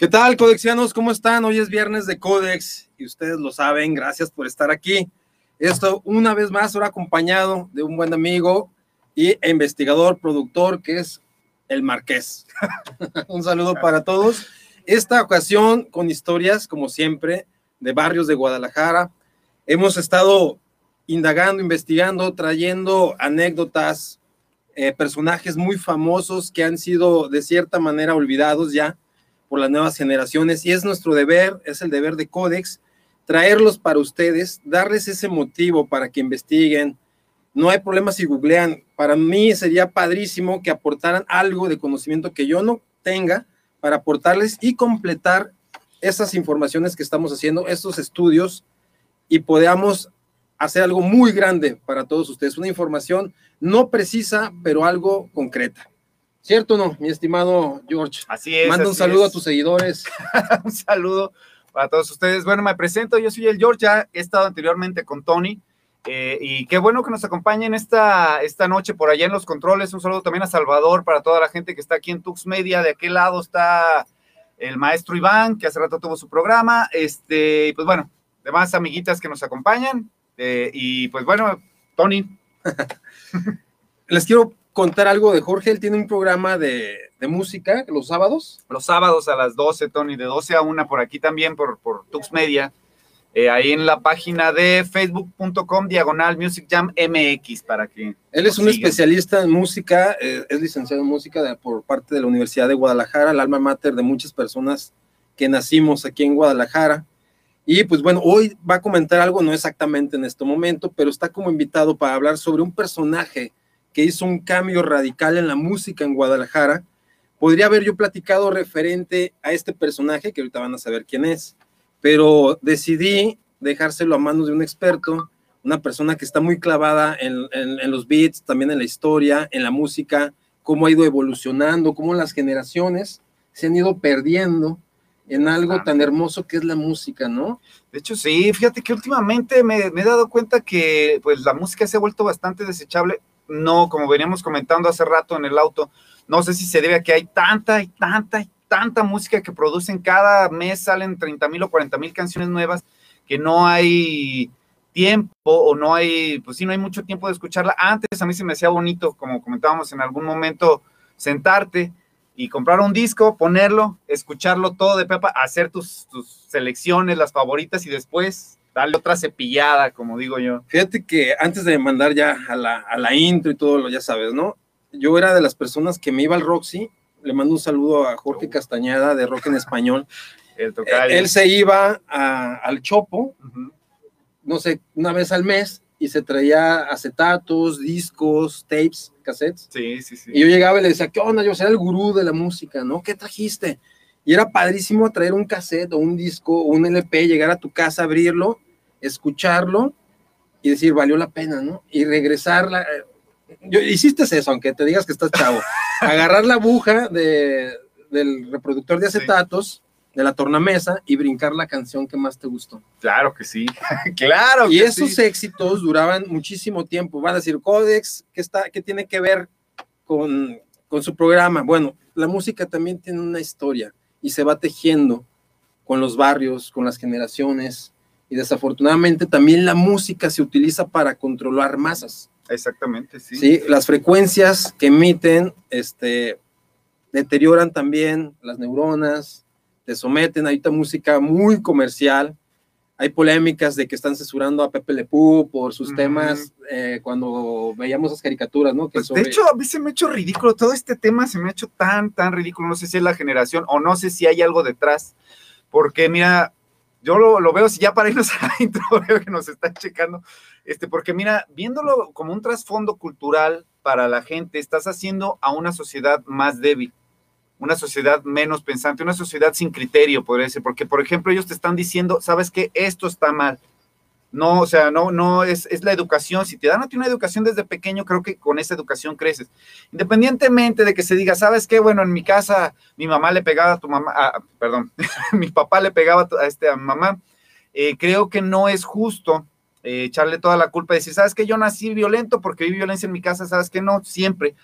¿Qué tal, Codexianos? ¿Cómo están? Hoy es viernes de Codex y ustedes lo saben. Gracias por estar aquí. Esto, una vez más, ahora acompañado de un buen amigo y investigador, productor, que es el Marqués. un saludo para todos. Esta ocasión con historias, como siempre, de barrios de Guadalajara. Hemos estado indagando, investigando, trayendo anécdotas, eh, personajes muy famosos que han sido de cierta manera olvidados ya por las nuevas generaciones y es nuestro deber, es el deber de Codex, traerlos para ustedes, darles ese motivo para que investiguen. No hay problema si googlean. Para mí sería padrísimo que aportaran algo de conocimiento que yo no tenga para aportarles y completar esas informaciones que estamos haciendo, estos estudios y podamos hacer algo muy grande para todos ustedes, una información no precisa, pero algo concreta. ¿Cierto o no, mi estimado George? Así es. Manda un saludo a tus seguidores. un saludo para todos ustedes. Bueno, me presento, yo soy el George, ya he estado anteriormente con Tony. Eh, y qué bueno que nos acompañen esta, esta noche por allá en los controles. Un saludo también a Salvador, para toda la gente que está aquí en Tux Media. De aquel lado está el maestro Iván, que hace rato tuvo su programa. Este, y pues bueno, demás amiguitas que nos acompañan. Eh, y pues bueno, Tony. Les quiero contar algo de Jorge. Él tiene un programa de, música los sábados. Los sábados a las 12, Tony, de 12 a 1 por aquí también, por, por Tux Media. Eh, ahí en la página de facebook.com diagonal Music Jam MX para que... Él es un especialista en música, eh, es licenciado en música por parte de la Universidad de Guadalajara, el alma mater de muchas personas que nacimos aquí en Guadalajara. Y pues bueno, hoy va a comentar algo, no exactamente en este momento, pero está como invitado para hablar sobre un personaje que hizo un cambio radical en la música en Guadalajara. Podría haber yo platicado referente a este personaje, que ahorita van a saber quién es, pero decidí dejárselo a manos de un experto, una persona que está muy clavada en, los beats, también en la historia, en la música, cómo ha ido evolucionando, cómo las generaciones se han ido perdiendo en algo tan hermoso que es la música, ¿no? De hecho, sí, fíjate que últimamente me, me, he dado cuenta que pues la música se ha vuelto bastante desechable no, como veníamos comentando hace rato en el auto, no sé si se debe a que hay tanta y tanta y tanta música que producen cada mes, salen 30 mil o 40 mil canciones nuevas, que no hay tiempo o no hay, pues sí, no hay mucho tiempo de escucharla. Antes a mí se me hacía bonito, como comentábamos en algún momento, sentarte y comprar un disco, ponerlo, escucharlo todo de pepa, hacer tus, tus selecciones, las favoritas y después Dale otra cepillada, como digo yo. Fíjate que antes de mandar ya a la, a la intro y todo lo, ya sabes, ¿no? Yo era de las personas que me iba al Roxy, le mando un saludo a Jorge oh. Castañeda de Rock en Español. El él, se iba al Chopo, no sé, una vez al mes y se traía acetatos, discos, tapes, cassettes. Sí, sí, sí. Y yo llegaba y le decía, ¿qué onda? Yo era el gurú de la música, ¿no? ¿Qué trajiste? Y era padrísimo traer un cassette o un disco o un LP, llegar a tu casa, abrirlo, escucharlo y decir, valió la pena, ¿no? Y regresar. La, yo, hiciste eso, aunque te digas que estás chavo. Agarrar la aguja de, del reproductor de acetatos, de la tornamesa, y brincar la canción que más te gustó. Claro que sí, claro. Y esos éxitos duraban muchísimo tiempo. Van a decir, Codex, ¿qué, está, qué tiene que ver con, con su programa? Bueno, la música también tiene una historia y se va tejiendo con los barrios, con las generaciones, y desafortunadamente también la música se utiliza para controlar masas. Exactamente, sí. Sí, las frecuencias que emiten este, deterioran también las neuronas, te someten a esta música muy comercial, hay polémicas de que están censurando a Pepe Le por sus temas eh, cuando veíamos esas caricaturas, ¿no? Pues, de hecho, a mí se me ha hecho ridículo, todo este tema se me ha hecho tan, tan ridículo, no sé si es la generación o no sé si hay algo detrás, porque mira, yo lo, veo, si ya para irnos a la intro, que nos están checando, este, porque mira, viéndolo como un trasfondo cultural para la gente, estás haciendo a una sociedad más débil. una sociedad menos pensante, una sociedad sin criterio, podría decir, porque, por ejemplo, ellos te están diciendo, sabes que esto está mal. No, o sea, no, no es, es la educación. Si te dan a ti una educación desde pequeño, creo que con esa educación creces. Independientemente de que se diga, ¿sabes qué? Bueno, en mi casa mi mamá le pegaba a tu mamá, ah, perdón, mi papá le pegaba a, este, a mamá. Eh, creo que no es justo eh, echarle toda la culpa y decir, ¿sabes qué? Yo nací violento porque vi violencia en mi casa, ¿sabes qué? No, siempre.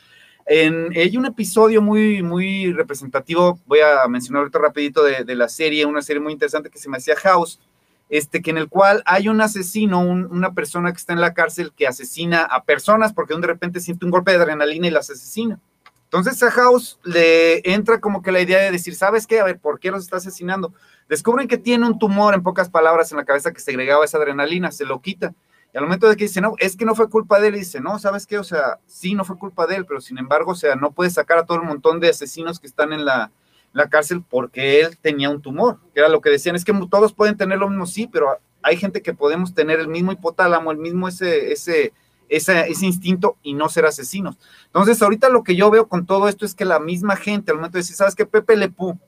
En, hay un episodio muy, muy representativo, voy a mencionar ahorita rapidito de, de, la serie, una serie muy interesante que se me hacía House, este, que en el cual hay un asesino, una persona que está en la cárcel que asesina a personas porque de repente siente un golpe de adrenalina y las asesina. Entonces a House le entra como que la idea de decir, ¿sabes qué? A ver, ¿por qué los está asesinando? Descubren que tiene un tumor, en pocas palabras, en la cabeza que segregaba esa adrenalina, se lo quita. Y al momento de que dice, no, es que no fue culpa de él, y dice, no, ¿sabes qué? O sea, sí, no fue culpa de él, pero sin embargo, o sea, no puede sacar a todo el montón de asesinos que están en la, la cárcel porque él tenía un tumor, que era lo que decían, es que todos pueden tener lo mismo, sí, pero hay gente que podemos tener el mismo hipotálamo, el mismo ese, ese, ese, ese instinto y no ser asesinos. Entonces, ahorita lo que yo veo con todo esto es que la misma gente, al momento de decir, ¿sabes qué? Pepe Lepú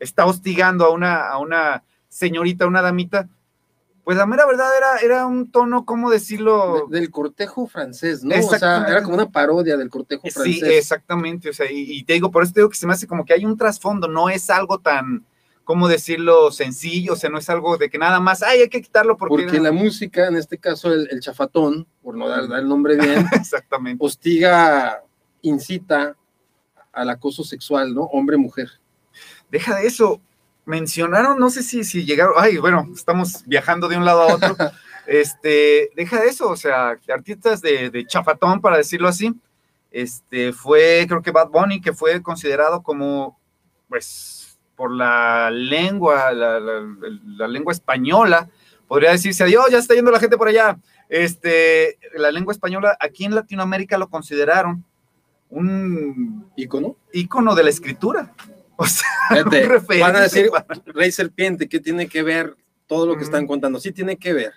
está hostigando a una, a una señorita, a una damita, pues la mera verdad era, era un tono, ¿cómo decirlo? del cortejo francés, ¿no? O sea, era como una parodia del cortejo francés. Sí, exactamente. O sea, y, te digo, por eso te digo que se me hace como que hay un trasfondo, no es algo tan, ¿cómo decirlo? Sencillo, o sea, no es algo de que nada más, ay, hay que quitarlo porque. Porque la música, en este caso, el, chafatón, por no dar, dar el nombre bien, exactamente. hostiga, incita al acoso sexual, ¿no? Hombre-mujer. Deja de eso, mencionaron, no sé si, si llegaron, ay, bueno, estamos viajando de un lado a otro. este, deja de eso, o sea, artistas de, de chafatón, para decirlo así. Este, fue, creo que Bad Bunny, que fue considerado como, pues, por la lengua, la, la, lengua española, podría decirse, adiós, ya está yendo la gente por allá. Este, la lengua española, aquí en Latinoamérica lo consideraron un ícono, ícono de la escritura. O sea, van a decir, Rey Serpiente, ¿qué tiene que ver todo lo que están contando? Sí tiene que ver.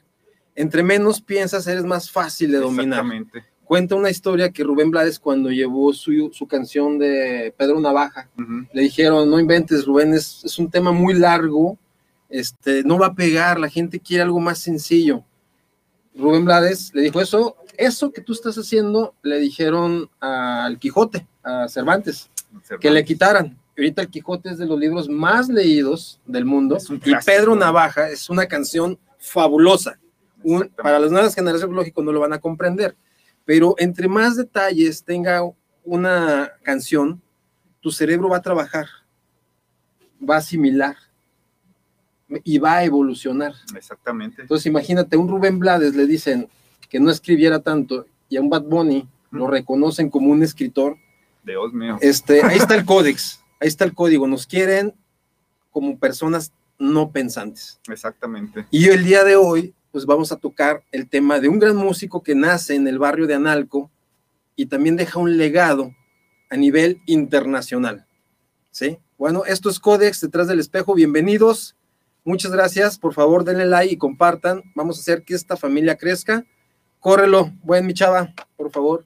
Entre menos piensas, eres más fácil de dominar. Cuenta una historia que Rubén Blades cuando llevó su, su canción de Pedro Navaja, le dijeron, no inventes, Rubén, es, es, un tema muy largo, este, no va a pegar, la gente quiere algo más sencillo. Rubén Blades le dijo eso, eso que tú estás haciendo, le dijeron al Quijote, a Cervantes, que le quitaran ahorita el Quijote es de los libros más leídos del mundo. Y Pedro Navaja es una canción fabulosa. para las nuevas generaciones, lógico, no lo van a comprender. Pero entre más detalles tenga una canción, tu cerebro va a trabajar, va a asimilar y va a evolucionar. Exactamente. Entonces, imagínate, un Rubén Blades le dicen que no escribiera tanto y a un Bad Bunny lo reconocen como un escritor. Dios mío. Este, ahí está el códex. Ahí está el código. Nos quieren como personas no pensantes. Exactamente. Y el día de hoy, pues vamos a tocar el tema de un gran músico que nace en el barrio de Analco y también deja un legado a nivel internacional. ¿Sí? Bueno, esto es Codex detrás del espejo. Bienvenidos. Muchas gracias. Por favor, denle like y compartan. Vamos a hacer que esta familia crezca. Córrelo, buen mi chava, por favor.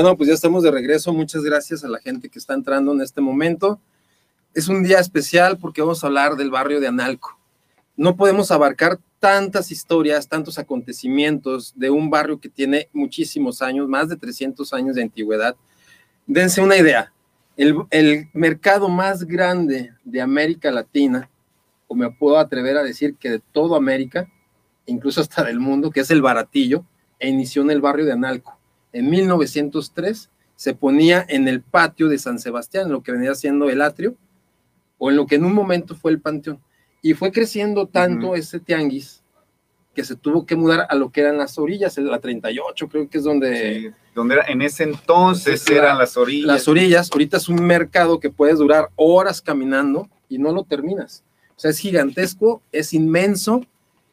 Bueno, pues ya estamos de regreso. Muchas gracias a la gente que está entrando en este momento. Es un día especial porque vamos a hablar del barrio de Analco. No podemos abarcar tantas historias, tantos acontecimientos de un barrio que tiene muchísimos años, más de 300 años de antigüedad. Dense una idea. El, mercado más grande de América Latina, o me puedo atrever a decir que de toda América, incluso hasta del mundo, que es el Baratillo, e inició en el barrio de Analco en 1903 se ponía en el patio de San Sebastián, en lo que venía siendo el atrio, o en lo que en un momento fue el panteón. Y fue creciendo tanto ese tianguis que se tuvo que mudar a lo que eran las orillas, la 38, creo que es donde Sí, donde era, en ese entonces La- eran las orillas. las orillas, ahorita es un mercado que puedes durar horas caminando y no lo terminas. O sea, es gigantesco, es inmenso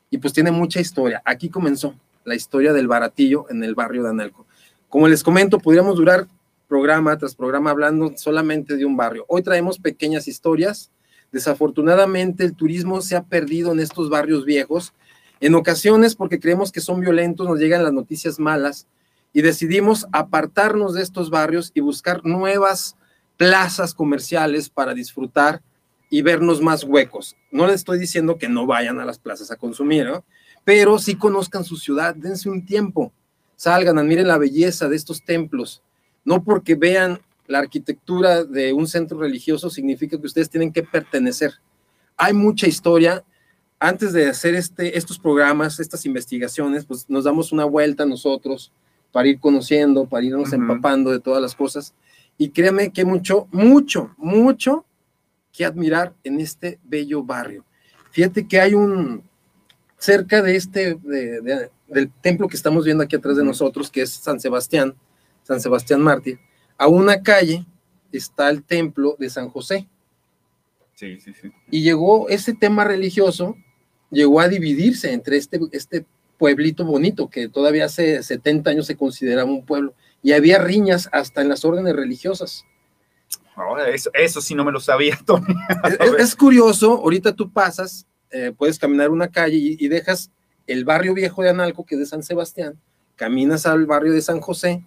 y pues tiene mucha historia. Aquí comenzó la historia del baratillo en el barrio de Analco. Como les comento, podríamos durar programa tras programa hablando solamente de un barrio. Hoy traemos pequeñas historias. Desafortunadamente el turismo se ha perdido en estos barrios viejos. En ocasiones porque creemos que son violentos, nos llegan las noticias malas y decidimos apartarnos de estos barrios y buscar nuevas plazas comerciales para disfrutar y vernos más huecos. No les estoy diciendo que no vayan a las plazas a consumir, pero sí conozcan su ciudad, dense un tiempo, salgan, admiren la belleza de estos templos. No porque vean la arquitectura de un centro religioso significa que ustedes tienen que pertenecer. Hay mucha historia. Antes de hacer este, estos programas, estas investigaciones, pues nos damos una vuelta nosotros para ir conociendo, para irnos empapando de todas las cosas. Y créeme que mucho, mucho, mucho que admirar en este bello barrio. Fíjate que hay un, cerca de este, de- de- del templo que estamos viendo aquí atrás de nosotros, que es San Sebastián, San Sebastián Mártir, a una calle está el templo de San José. Sí, sí, sí. Y llegó ese tema religioso, llegó a dividirse entre este, este pueblito bonito, que todavía hace 70 años se consideraba un pueblo, y había riñas hasta en las órdenes religiosas. Ahora, eso, eso sí no me lo sabía, Tony. Es- es curioso, ahorita tú pasas, eh, puedes caminar una calle y, dejas el barrio viejo de Analco, que es de San Sebastián, caminas al barrio de San José,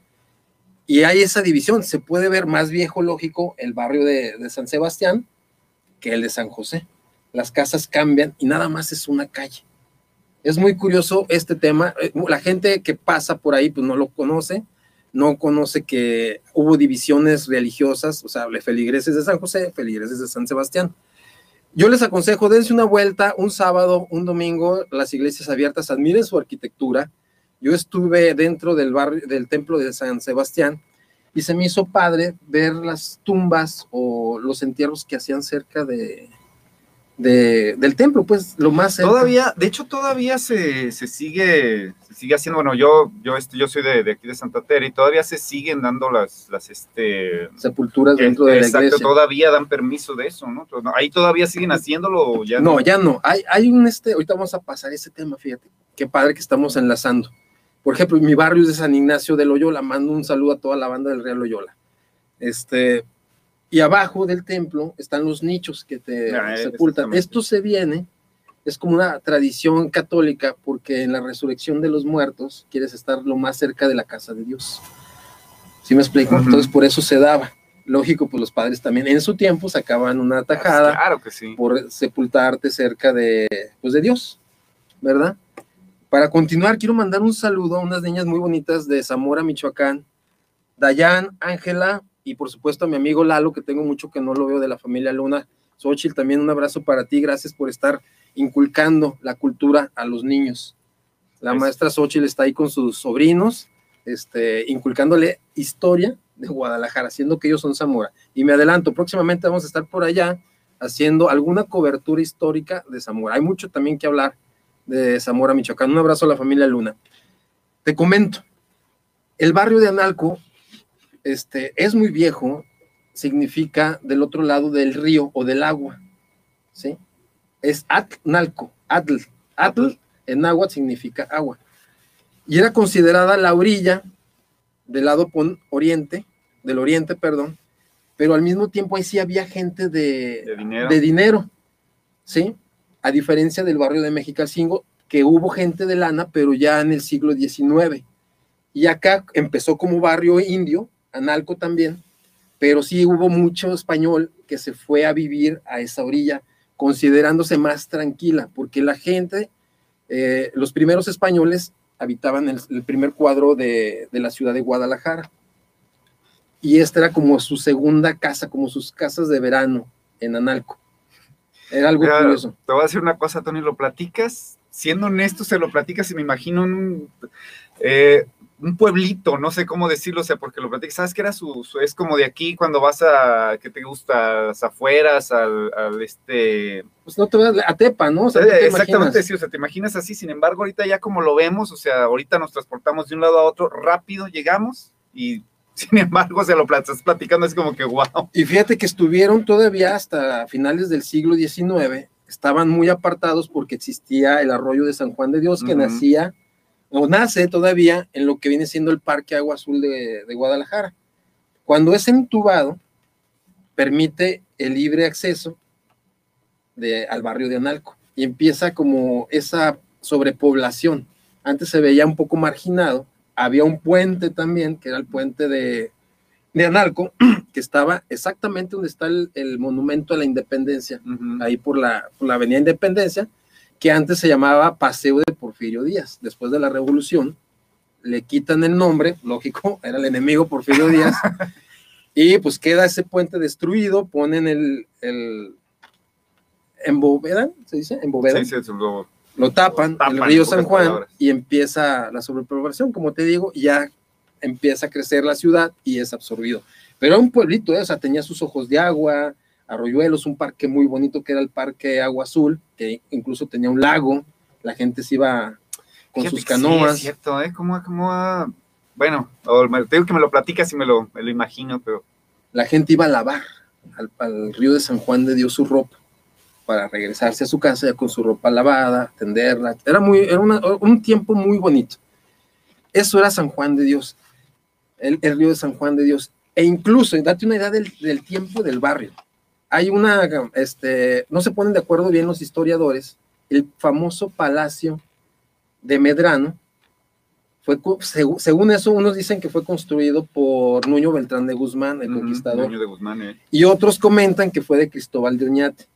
y hay esa división. Se puede ver más viejo, lógico, el barrio de, de San Sebastián que el de San José. Las casas cambian y nada más es una calle. Es muy curioso este tema. Eh, La gente que pasa por ahí, pues no lo conoce, no conoce que hubo divisiones religiosas, o sea, feligreses de San José, feligreses de San Sebastián. Yo les aconsejo, dense una vuelta un sábado, un domingo, las iglesias abiertas, admiren su arquitectura. Yo estuve dentro del barrio, del templo de San Sebastián y se me hizo padre ver las tumbas o los entierros que hacían cerca de, de- del templo, pues lo más cerca. Todavía, de hecho, todavía se, se sigue, se sigue haciendo, bueno, yo, yo, este, yo soy de, de aquí de Santa Tere y todavía se siguen dando las, las, este, sepulturas dentro de la exacto, iglesia. todavía dan permiso de eso, ¿no? Ahí todavía siguen haciéndolo o ya no, ya no. Hay, hay un este, ahorita vamos a pasar ese tema, fíjate. Qué padre que estamos enlazando. Por ejemplo, mi barrio es de San Ignacio de Loyola. Mando un saludo a toda la banda del Real Loyola. Este, y abajo del templo están los nichos que te Ah, sepultan. Esto se viene, es como una tradición católica, porque en la resurrección de los muertos quieres estar lo más cerca de la casa de Dios. ¿Sí me explico? Entonces, por eso se daba. Lógico, pues los padres también en su tiempo sacaban una tajada Claro que sí. por sepultarte cerca de, pues de Dios, ¿verdad? Para continuar, quiero mandar un saludo a unas niñas muy bonitas de Zamora, Michoacán, Dayan, Ángela y por supuesto a mi amigo Lalo, que tengo mucho que no lo veo de la familia Luna. Xochitl, también un abrazo para ti, gracias por estar inculcando la cultura a los niños. La Es- maestra Xochitl está ahí con sus sobrinos, este, inculcándole historia de Guadalajara, haciendo que ellos son Zamora. Y me adelanto, próximamente vamos a estar por allá haciendo alguna cobertura histórica de Zamora. Hay mucho también que hablar de Zamora, Michoacán. Un abrazo a la familia Luna. Te comento, el barrio de Analco este, es muy viejo, significa del otro lado del río o del agua, ¿sí? Es Atnalco, Atl, Atl en agua significa agua. Y era considerada la orilla del lado pon- oriente, del oriente, perdón, pero al mismo tiempo ahí sí había gente de, De dinero. de dinero, ¿sí? A diferencia del barrio de Mexicalcingo, que hubo gente de lana, pero ya en el siglo XIX. Y acá empezó como barrio indio, Analco también, pero sí hubo mucho español que se fue a vivir a esa orilla, considerándose más tranquila, porque la gente, eh, los primeros españoles habitaban el, el primer cuadro de, de la ciudad de Guadalajara. Y esta era como su segunda casa, como sus casas de verano en Analco. Era algo Mira, curioso. Te voy a decir una cosa, Tony, lo platicas, siendo honesto, se lo platicas y me imagino en un, eh, un pueblito, no sé cómo decirlo, o sea, porque lo platicas, ¿sabes que era su, es como de aquí cuando vas a, ¿qué te gusta? Las afueras, al, al este... Pues no te vas a Tepa, ¿no? O sea, te exactamente, sí, o sea, te imaginas así, sin embargo, ahorita ya como lo vemos, o sea, ahorita nos transportamos de un lado a otro, rápido llegamos y sin embargo se lo estás platicando, es como que wow. Y fíjate que estuvieron todavía hasta finales del siglo XIX, estaban muy apartados porque existía el arroyo de San Juan de Dios que nacía o nace todavía en lo que viene siendo el Parque Agua Azul de, Guadalajara. Cuando es entubado, permite el libre acceso de, al barrio de Analco y empieza como esa sobrepoblación. Antes se veía un poco marginado, había un puente también, que era el puente de, de Analco, que estaba exactamente donde está el, monumento a la independencia, ahí por la, por la avenida Independencia, que antes se llamaba Paseo de Porfirio Díaz. Después de la revolución, le quitan el nombre, lógico, era el enemigo Porfirio Díaz, y pues queda ese puente destruido, ponen el, el ¿se dice? Embovedan. Sí, sí, lo, lo tapan, el río San Juan, y empieza la sobrepoblación, como te digo, ya empieza a crecer la ciudad y es absorbido. Pero era un pueblito, ¿eh? o sea, tenía sus ojos de agua, Arroyuelos, un parque muy bonito que era el Parque Agua Azul, que incluso tenía un lago, la gente se iba con sus canoas. Sí, es cierto, ¿eh? ¿Cómo, cómo, bueno, te digo que me lo platicas y me lo, me lo imagino, pero... La gente iba a lavar al, río de San Juan de Dios su ropa para regresarse a su casa ya con su ropa lavada, tenderla. Era, muy, era un tiempo muy bonito. Eso era San Juan de Dios, el, río de San Juan de Dios. E incluso, date una idea del, del tiempo del barrio hay una, este, no se ponen de acuerdo bien los historiadores, el famoso palacio de Medrano, fue, según eso, unos dicen que fue construido por Nuño Beltrán de Guzmán, el conquistador. de Guzmán, eh. Y otros comentan que fue de Cristóbal de Oñate,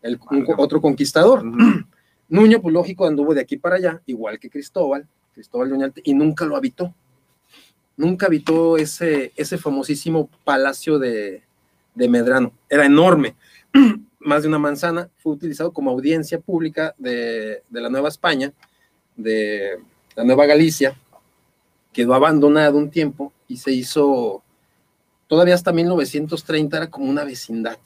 el, otro conquistador. Nuño, pues lógico, anduvo de aquí para allá, igual que Cristóbal, Cristóbal de Oñate, y nunca lo habitó. Nunca habitó ese, ese famosísimo palacio de, de Medrano. Era enorme, más de una manzana. Fue utilizado como audiencia pública de, la Nueva España, de la Nueva Galicia. Quedó abandonado un tiempo y se hizo, todavía hasta 1930 era como una vecindad.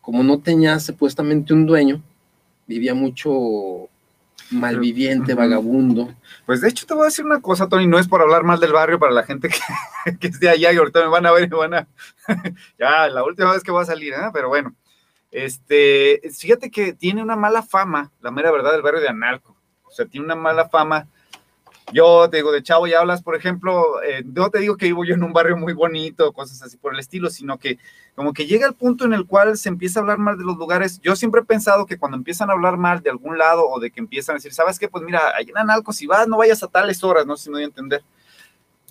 Como no tenía supuestamente un dueño, vivía mucho malviviente, vagabundo. Pues de hecho te voy a decir una cosa, Tony, no es por hablar mal del barrio para la gente que, que esté allá y ahorita me van a ver y me van a... ya, la última vez que voy a salir, ¿eh? pero bueno. Este, fíjate que tiene una mala fama, la mera verdad, del barrio de Analco. O sea, tiene una mala fama yo te digo, de chavo ya hablas, por ejemplo, eh, no te digo que vivo yo en un barrio muy bonito, cosas así por el estilo, sino que como que llega el punto en el cual se empieza a hablar mal de los lugares. Yo siempre he pensado que cuando empiezan a hablar mal de algún lado o de que empiezan a decir, ¿sabes qué? Pues mira, allá en Analco, si vas, no vayas a tales horas, no sé si me voy a entender.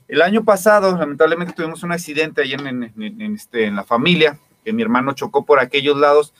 El año pasado, lamentablemente, tuvimos un accidente ahí en, este, en la familia, que mi hermano chocó por aquellos lados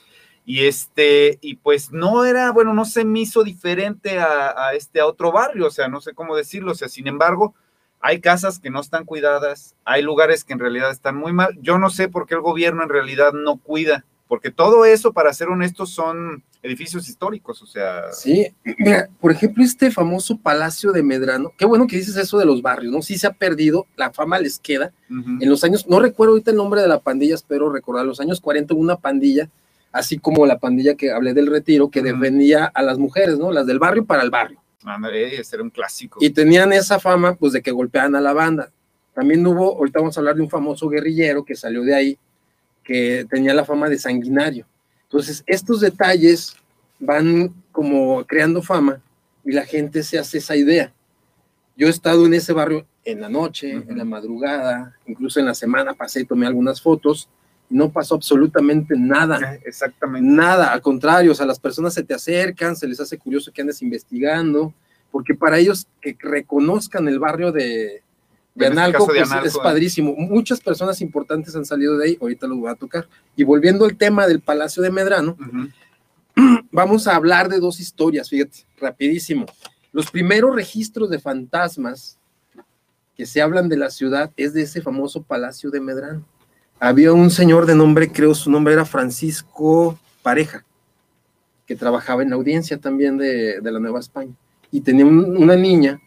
y este, y pues no era, bueno, no se me hizo diferente a, este a otro barrio, o sea, no sé cómo decirlo, o sea, sin embargo, hay casas que no están cuidadas, hay lugares que en realidad están muy mal. Yo no sé por qué el gobierno en realidad no cuida, porque todo eso, para ser honestos, son edificios históricos, o sea. Sí, mira, por ejemplo, este famoso Palacio de Medrano, qué bueno que dices eso de los barrios, ¿no? Sí se ha perdido, la fama les queda. En los años, no recuerdo ahorita el nombre de la pandilla, espero recordar, los años 40 hubo una pandilla así como la pandilla que hablé del retiro, que defendía a las mujeres, ¿no? Las del barrio para el barrio. ese era un clásico. Y tenían esa fama, pues, de que golpeaban a la banda. También hubo, ahorita vamos a hablar de un famoso guerrillero que salió de ahí, que tenía la fama de sanguinario. Entonces, estos detalles van como creando fama y la gente se hace esa idea. Yo he estado en ese barrio en la noche, en la madrugada, incluso en la semana pasé y tomé algunas fotos no pasó absolutamente nada. Exactamente. Nada, al contrario, o sea, las personas se te acercan, se les hace curioso que andes investigando, porque para ellos que reconozcan el barrio de, de este Analco, pues, es ¿eh? padrísimo. Muchas personas importantes han salido de ahí, ahorita lo voy a tocar. Y volviendo al tema del Palacio de Medrano, vamos a hablar de dos historias, fíjate, rapidísimo. Los primeros registros de fantasmas que se hablan de la ciudad es de ese famoso Palacio de Medrano había un señor de nombre, creo su nombre era Francisco Pareja, que trabajaba en la audiencia también de, la Nueva España. Y tenía una niña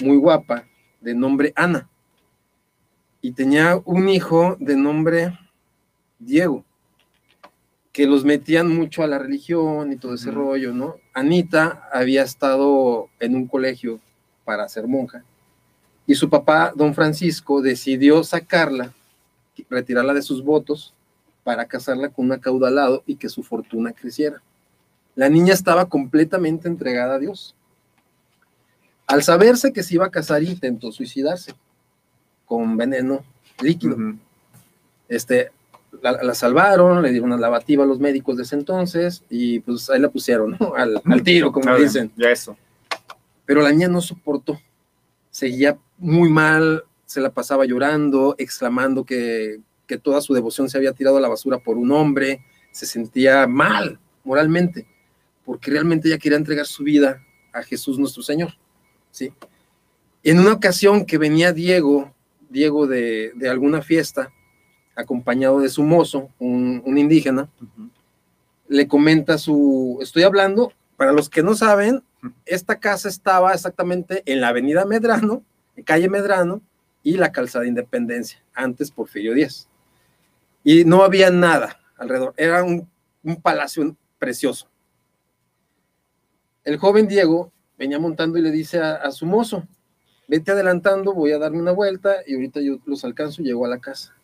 muy guapa, de nombre Ana y tenía un hijo de nombre Diego, que los metían mucho a la religión y todo ese rollo, ¿no? Anita había estado en un colegio para ser monja y su papá, don Francisco, decidió sacarla, retirarla de sus votos para casarla con un acaudalado y que su fortuna creciera. La niña estaba completamente entregada a Dios. Al saberse que se iba a casar, intentó suicidarse con veneno líquido. Este, la, salvaron, le dieron una lavativa a los médicos de ese entonces y pues ahí la pusieron al, tiro, como dicen. Ya eso. Pero la niña no soportó, seguía muy mal, se la pasaba llorando, exclamando que, que toda su devoción se había tirado a la basura por un hombre, se sentía mal moralmente, porque realmente ella quería entregar su vida a Jesús nuestro Señor. ¿sí? En una ocasión que venía Diego Diego de, alguna fiesta, acompañado de su mozo, un, indígena, le comenta su, estoy hablando, para los que no saben, esta casa estaba exactamente en la avenida Medrano, en calle Medrano, y la calzada Independencia, antes Porfirio Díaz. Y no había nada alrededor, era un, palacio precioso. El joven Diego venía montando y le dice a su mozo, vete adelantando, voy a darme una vuelta y ahorita yo los alcanzo y llego a la casa.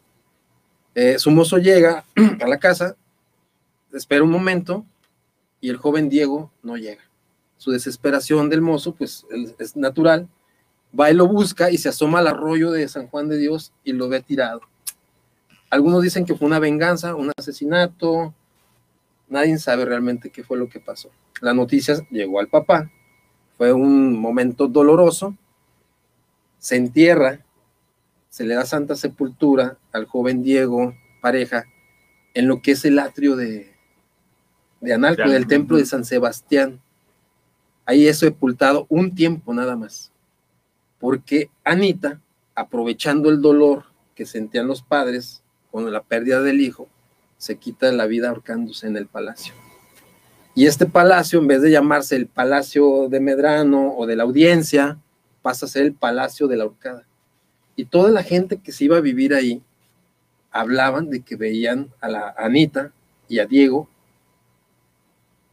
Eh, su mozo llega a la casa, espera un momento y el joven Diego no llega. Su desesperación del mozo, pues es natural, va y lo busca y se asoma al arroyo de San Juan de Dios y lo ve tirado. Algunos dicen que fue una venganza, un asesinato, nadie sabe realmente qué fue lo que pasó. La noticia llegó al papá, fue un momento doloroso, se entierra, se le da santa sepultura al joven Diego, pareja, en lo que es el atrio de, de Analco, del templo de San Sebastián. Ahí es sepultado un tiempo nada más, porque Anita, aprovechando el dolor que sentían los padres con la pérdida del hijo, se quita la vida ahorcándose en el palacio. Y este palacio, en vez de llamarse el Palacio de Medrano o de la Audiencia, pasa a ser el palacio de la horcada. Y toda la gente que se iba a vivir ahí hablaban de que veían a la Anita y a Diego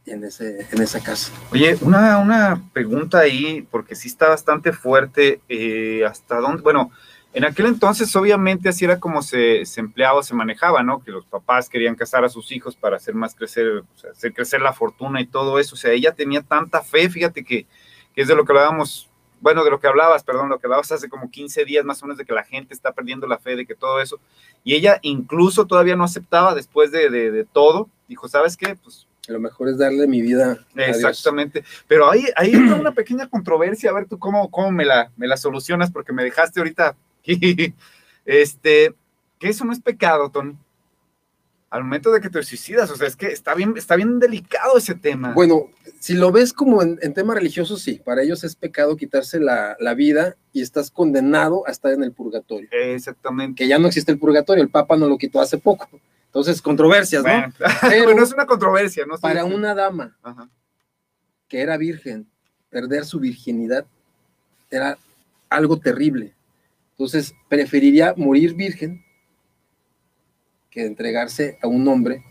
en, ese, en esa casa. Oye, una, una pregunta ahí, porque sí está bastante fuerte. Eh, ¿Hasta dónde? Bueno, en aquel entonces, obviamente, así era como se, se, empleaba, se manejaba, ¿no? Que los papás querían casar a sus hijos para hacer más crecer, hacer crecer la fortuna y todo eso. O sea, ella tenía tanta fe, fíjate que, que es de lo que hablábamos bueno, de lo que hablabas, perdón, lo que hablabas hace como 15 días más o menos de que la gente está perdiendo la fe, de que todo eso, y ella incluso todavía no aceptaba después de, de, todo, dijo, ¿sabes qué? Pues lo mejor es darle mi vida. Exactamente. Pero ahí, hay una pequeña controversia, a ver tú cómo, cómo me, la, me la solucionas, porque me dejaste ahorita. este, que eso no es pecado, Tony al momento de que te suicidas. O sea, es que está bien, está bien delicado ese tema. Bueno, si lo ves como en, tema religioso, sí, para ellos es pecado quitarse la, vida y estás condenado a estar en el purgatorio. Exactamente. Que ya no existe el purgatorio, el Papa no lo quitó hace poco. Entonces, controversias, ¿no? Pero, no es una controversia, ¿no? Para una dama que era virgen, perder su virginidad era algo terrible. Entonces, preferiría morir virgen que entregarse a un hombre.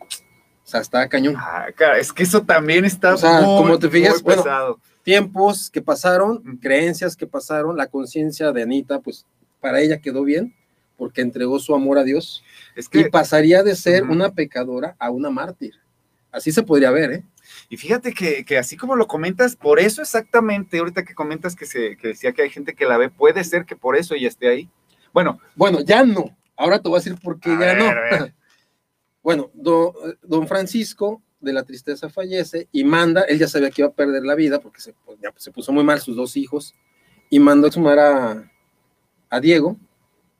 O sea, está cañón. Ah, es que eso también está o sea, como te fijas, bueno, tiempos que pasaron, creencias que pasaron, la conciencia de Anita, pues para ella quedó bien porque entregó su amor a Dios es que, y pasaría de ser una pecadora a una mártir. Así se podría ver, ¿eh? Y fíjate que, que, así como lo comentas, por eso exactamente, ahorita que comentas que, se, que decía que hay gente que la ve, puede ser que por eso ella esté ahí. Bueno, bueno, ya no. Ahora te voy a decir por qué ya no. bueno, don Francisco de la tristeza fallece y manda, él ya sabía que iba a perder la vida porque se, pues, ya, se puso muy mal sus dos hijos y mandó a sumar a, a Diego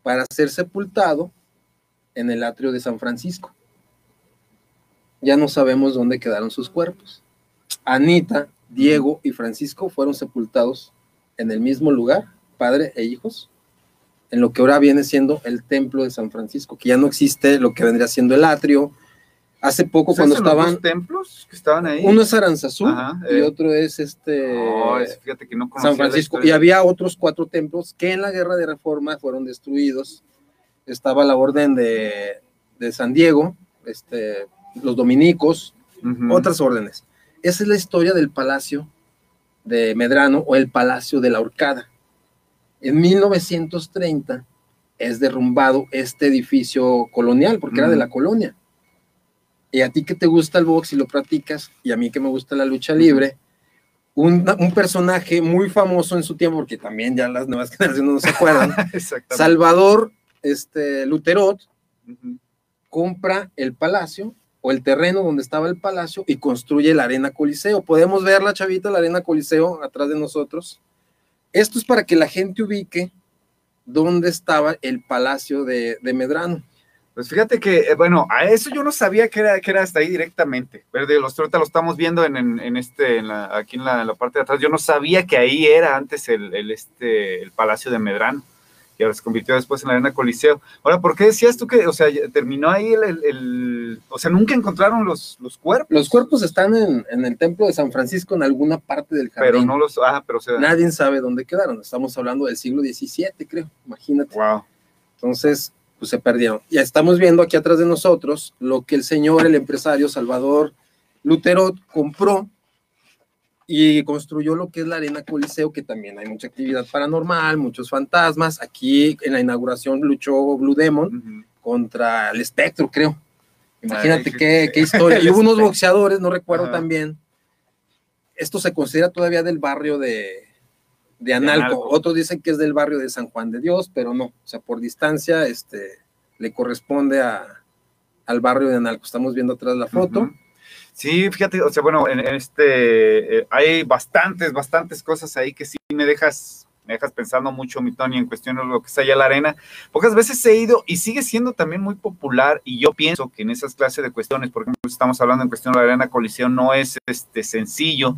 para ser sepultado en el atrio de San Francisco. Ya no sabemos dónde quedaron sus cuerpos. Anita, Diego y Francisco fueron sepultados en el mismo lugar, padre e hijos, en lo que ahora viene siendo el templo de San Francisco, que ya no existe lo que vendría siendo el atrio. Hace poco cuando estaban... Los templos que estaban ahí? Uno es Aranzazú y eh. otro es este... fíjate que no San Francisco. Y había otros cuatro templos que en la Guerra de Reforma fueron destruidos. Estaba la Orden de, de San Diego, este, los dominicos, otras órdenes. Esa es la historia del Palacio de Medrano o el Palacio de la Horcada. En 1930 es derrumbado este edificio colonial, porque era de la colonia y a ti que te gusta el box y lo practicas, y a mí que me gusta la lucha libre, un, personaje muy famoso en su tiempo, porque también ya las nuevas generaciones no se acuerdan, Salvador este, Luterot compra el palacio o el terreno donde estaba el palacio y construye la arena Coliseo. Podemos ver la chavita, la arena Coliseo, atrás de nosotros. Esto es para que la gente ubique dónde estaba el palacio de Medrano. Pues fíjate que, eh, bueno, a eso yo no sabía que era, que era hasta ahí directamente. Verde, los ahorita lo estamos viendo en, en, este, en la, aquí en la, en la, parte de atrás. Yo no sabía que ahí era antes el, el, este, el Palacio de Medrano, que ahora se convirtió después en la Arena Coliseo. Ahora, ¿por qué decías tú que, o sea, terminó ahí el, el o sea, nunca encontraron los, los cuerpos? Los cuerpos están en, en, el templo de San Francisco, en alguna parte del jardín. Pero no los, ah, pero o sea, Nadie sabe dónde quedaron. Estamos hablando del siglo XVII, creo, imagínate. Wow. Entonces, pues se perdieron. Ya estamos viendo aquí atrás de nosotros lo que el señor, el empresario Salvador Lutero compró y construyó lo que es la Arena Coliseo, que también hay mucha actividad paranormal, muchos fantasmas. Aquí en la inauguración luchó Blue Demon contra el espectro, creo. Imagínate qué, qué, historia. y hubo unos boxeadores, no recuerdo también. Esto se considera todavía del barrio de, de Analco. Otros dicen que es del barrio de San Juan de Dios, pero no, o sea, por distancia este, le corresponde a, al barrio de Analco. Estamos viendo atrás la foto. Sí, fíjate, o sea, bueno, en, este, eh, hay bastantes, bastantes cosas ahí que sí me dejas, me dejas pensando mucho, mi Tony, en cuestión de lo que está allá la arena. Pocas veces he ido y sigue siendo también muy popular y yo pienso que en esas clases de cuestiones, por ejemplo, estamos hablando en cuestión de la arena colisión, no es este, sencillo.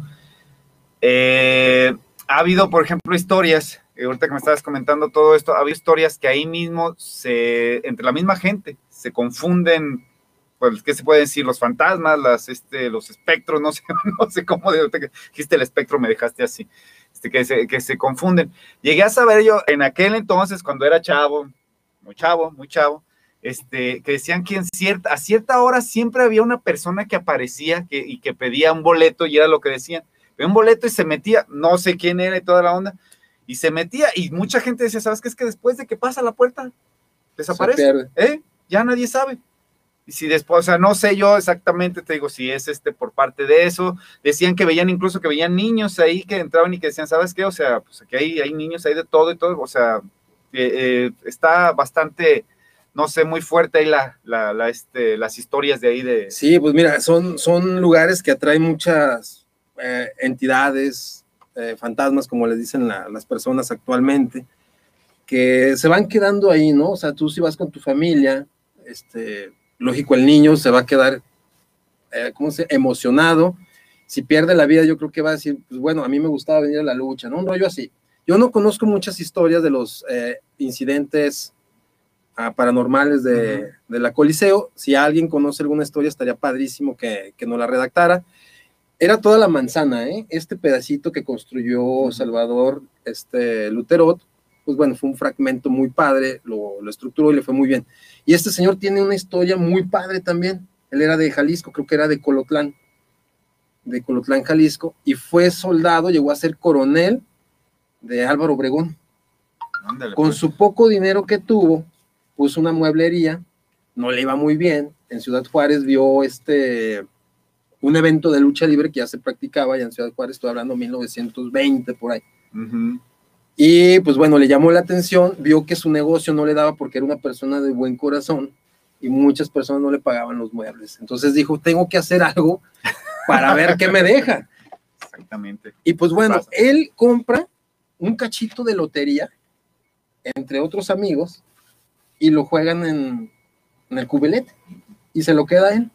Eh, ha habido, por ejemplo, historias, eh, ahorita que me estabas comentando todo esto, ha habido historias que ahí mismo, se, entre la misma gente, se confunden, pues, ¿qué se puede decir? Los fantasmas, este, los espectros, no sé, no sé cómo dijiste el espectro, me dejaste así, este, que, se, que se confunden. Llegué a saber yo en aquel entonces, cuando era chavo, muy chavo, muy chavo, este, que decían que en cierta, a cierta hora siempre había una persona que aparecía que, y que pedía un boleto y era lo que decían un boleto y se metía, no sé quién era y toda la onda, y se metía, y mucha gente decía, ¿sabes qué? Es que después de que pasa la puerta, desaparece, ¿eh? Ya nadie sabe. Y si después, o sea, no sé yo exactamente, te digo, si es este por parte de eso, decían que veían incluso que veían niños ahí que entraban y que decían, ¿sabes qué? O sea, pues aquí hay, hay niños ahí de todo y todo, o sea, eh, eh, está bastante, no sé, muy fuerte ahí la, la, este, las historias de ahí de... Sí, pues mira, son, son lugares que atraen muchas, eh, entidades, eh, fantasmas, como les dicen las personas actualmente, que se van quedando ahí, ¿no? O sea, tú si vas con tu familia, este, lógico, el niño se va a quedar, eh, ¿cómo se emocionado. Si pierde la vida, yo creo que va a decir, pues bueno, a mí me gustaba venir a la lucha, ¿no? Un rollo así. Yo no conozco muchas historias de los incidentes ah, paranormales de, de, la Coliseo. Si alguien conoce alguna historia, estaría padrísimo que, que nos la redactara era toda la manzana, ¿eh? Este pedacito que construyó Salvador este, Luterot, pues bueno, fue un fragmento muy padre, lo, lo, estructuró y le fue muy bien. Y este señor tiene una historia muy padre también. Él era de Jalisco, creo que era de Colotlán, de Colotlán, Jalisco, y fue soldado, llegó a ser coronel de Álvaro Obregón. Con pues. su poco dinero que tuvo, puso una mueblería, no le iba muy bien. En Ciudad Juárez vio este un evento de lucha libre que ya se practicaba ya en Ciudad Juárez, estoy hablando 1920 por ahí. Y pues bueno, le llamó la atención, vio que su negocio no le daba porque era una persona de buen corazón y muchas personas no le pagaban los muebles. Entonces dijo, tengo que hacer algo para ver qué me deja. Exactamente. Y pues bueno, él compra un cachito de lotería, entre otros amigos, y lo juegan en, en el cubelete y se lo queda él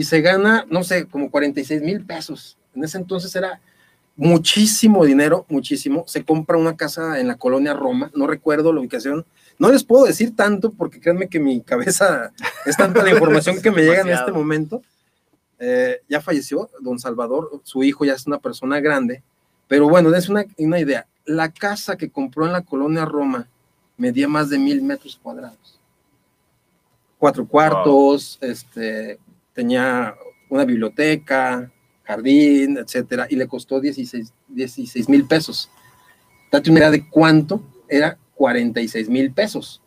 y se gana, no sé, como 46 mil pesos. En ese entonces era muchísimo dinero, muchísimo. Se compra una casa en la colonia Roma, no recuerdo la ubicación, No les puedo decir tanto porque créanme que mi cabeza es tanta la información que me llega en este momento. Eh, ya falleció don Salvador, su hijo ya es una persona grande, pero bueno, es una, una idea. La casa que compró en la colonia Roma medía más de mil metros cuadrados. Cuatro cuartos, este, tenía una biblioteca, jardín, etcétera, y le costó 16 mil pesos. Date una idea de cuánto era 46 mil pesos.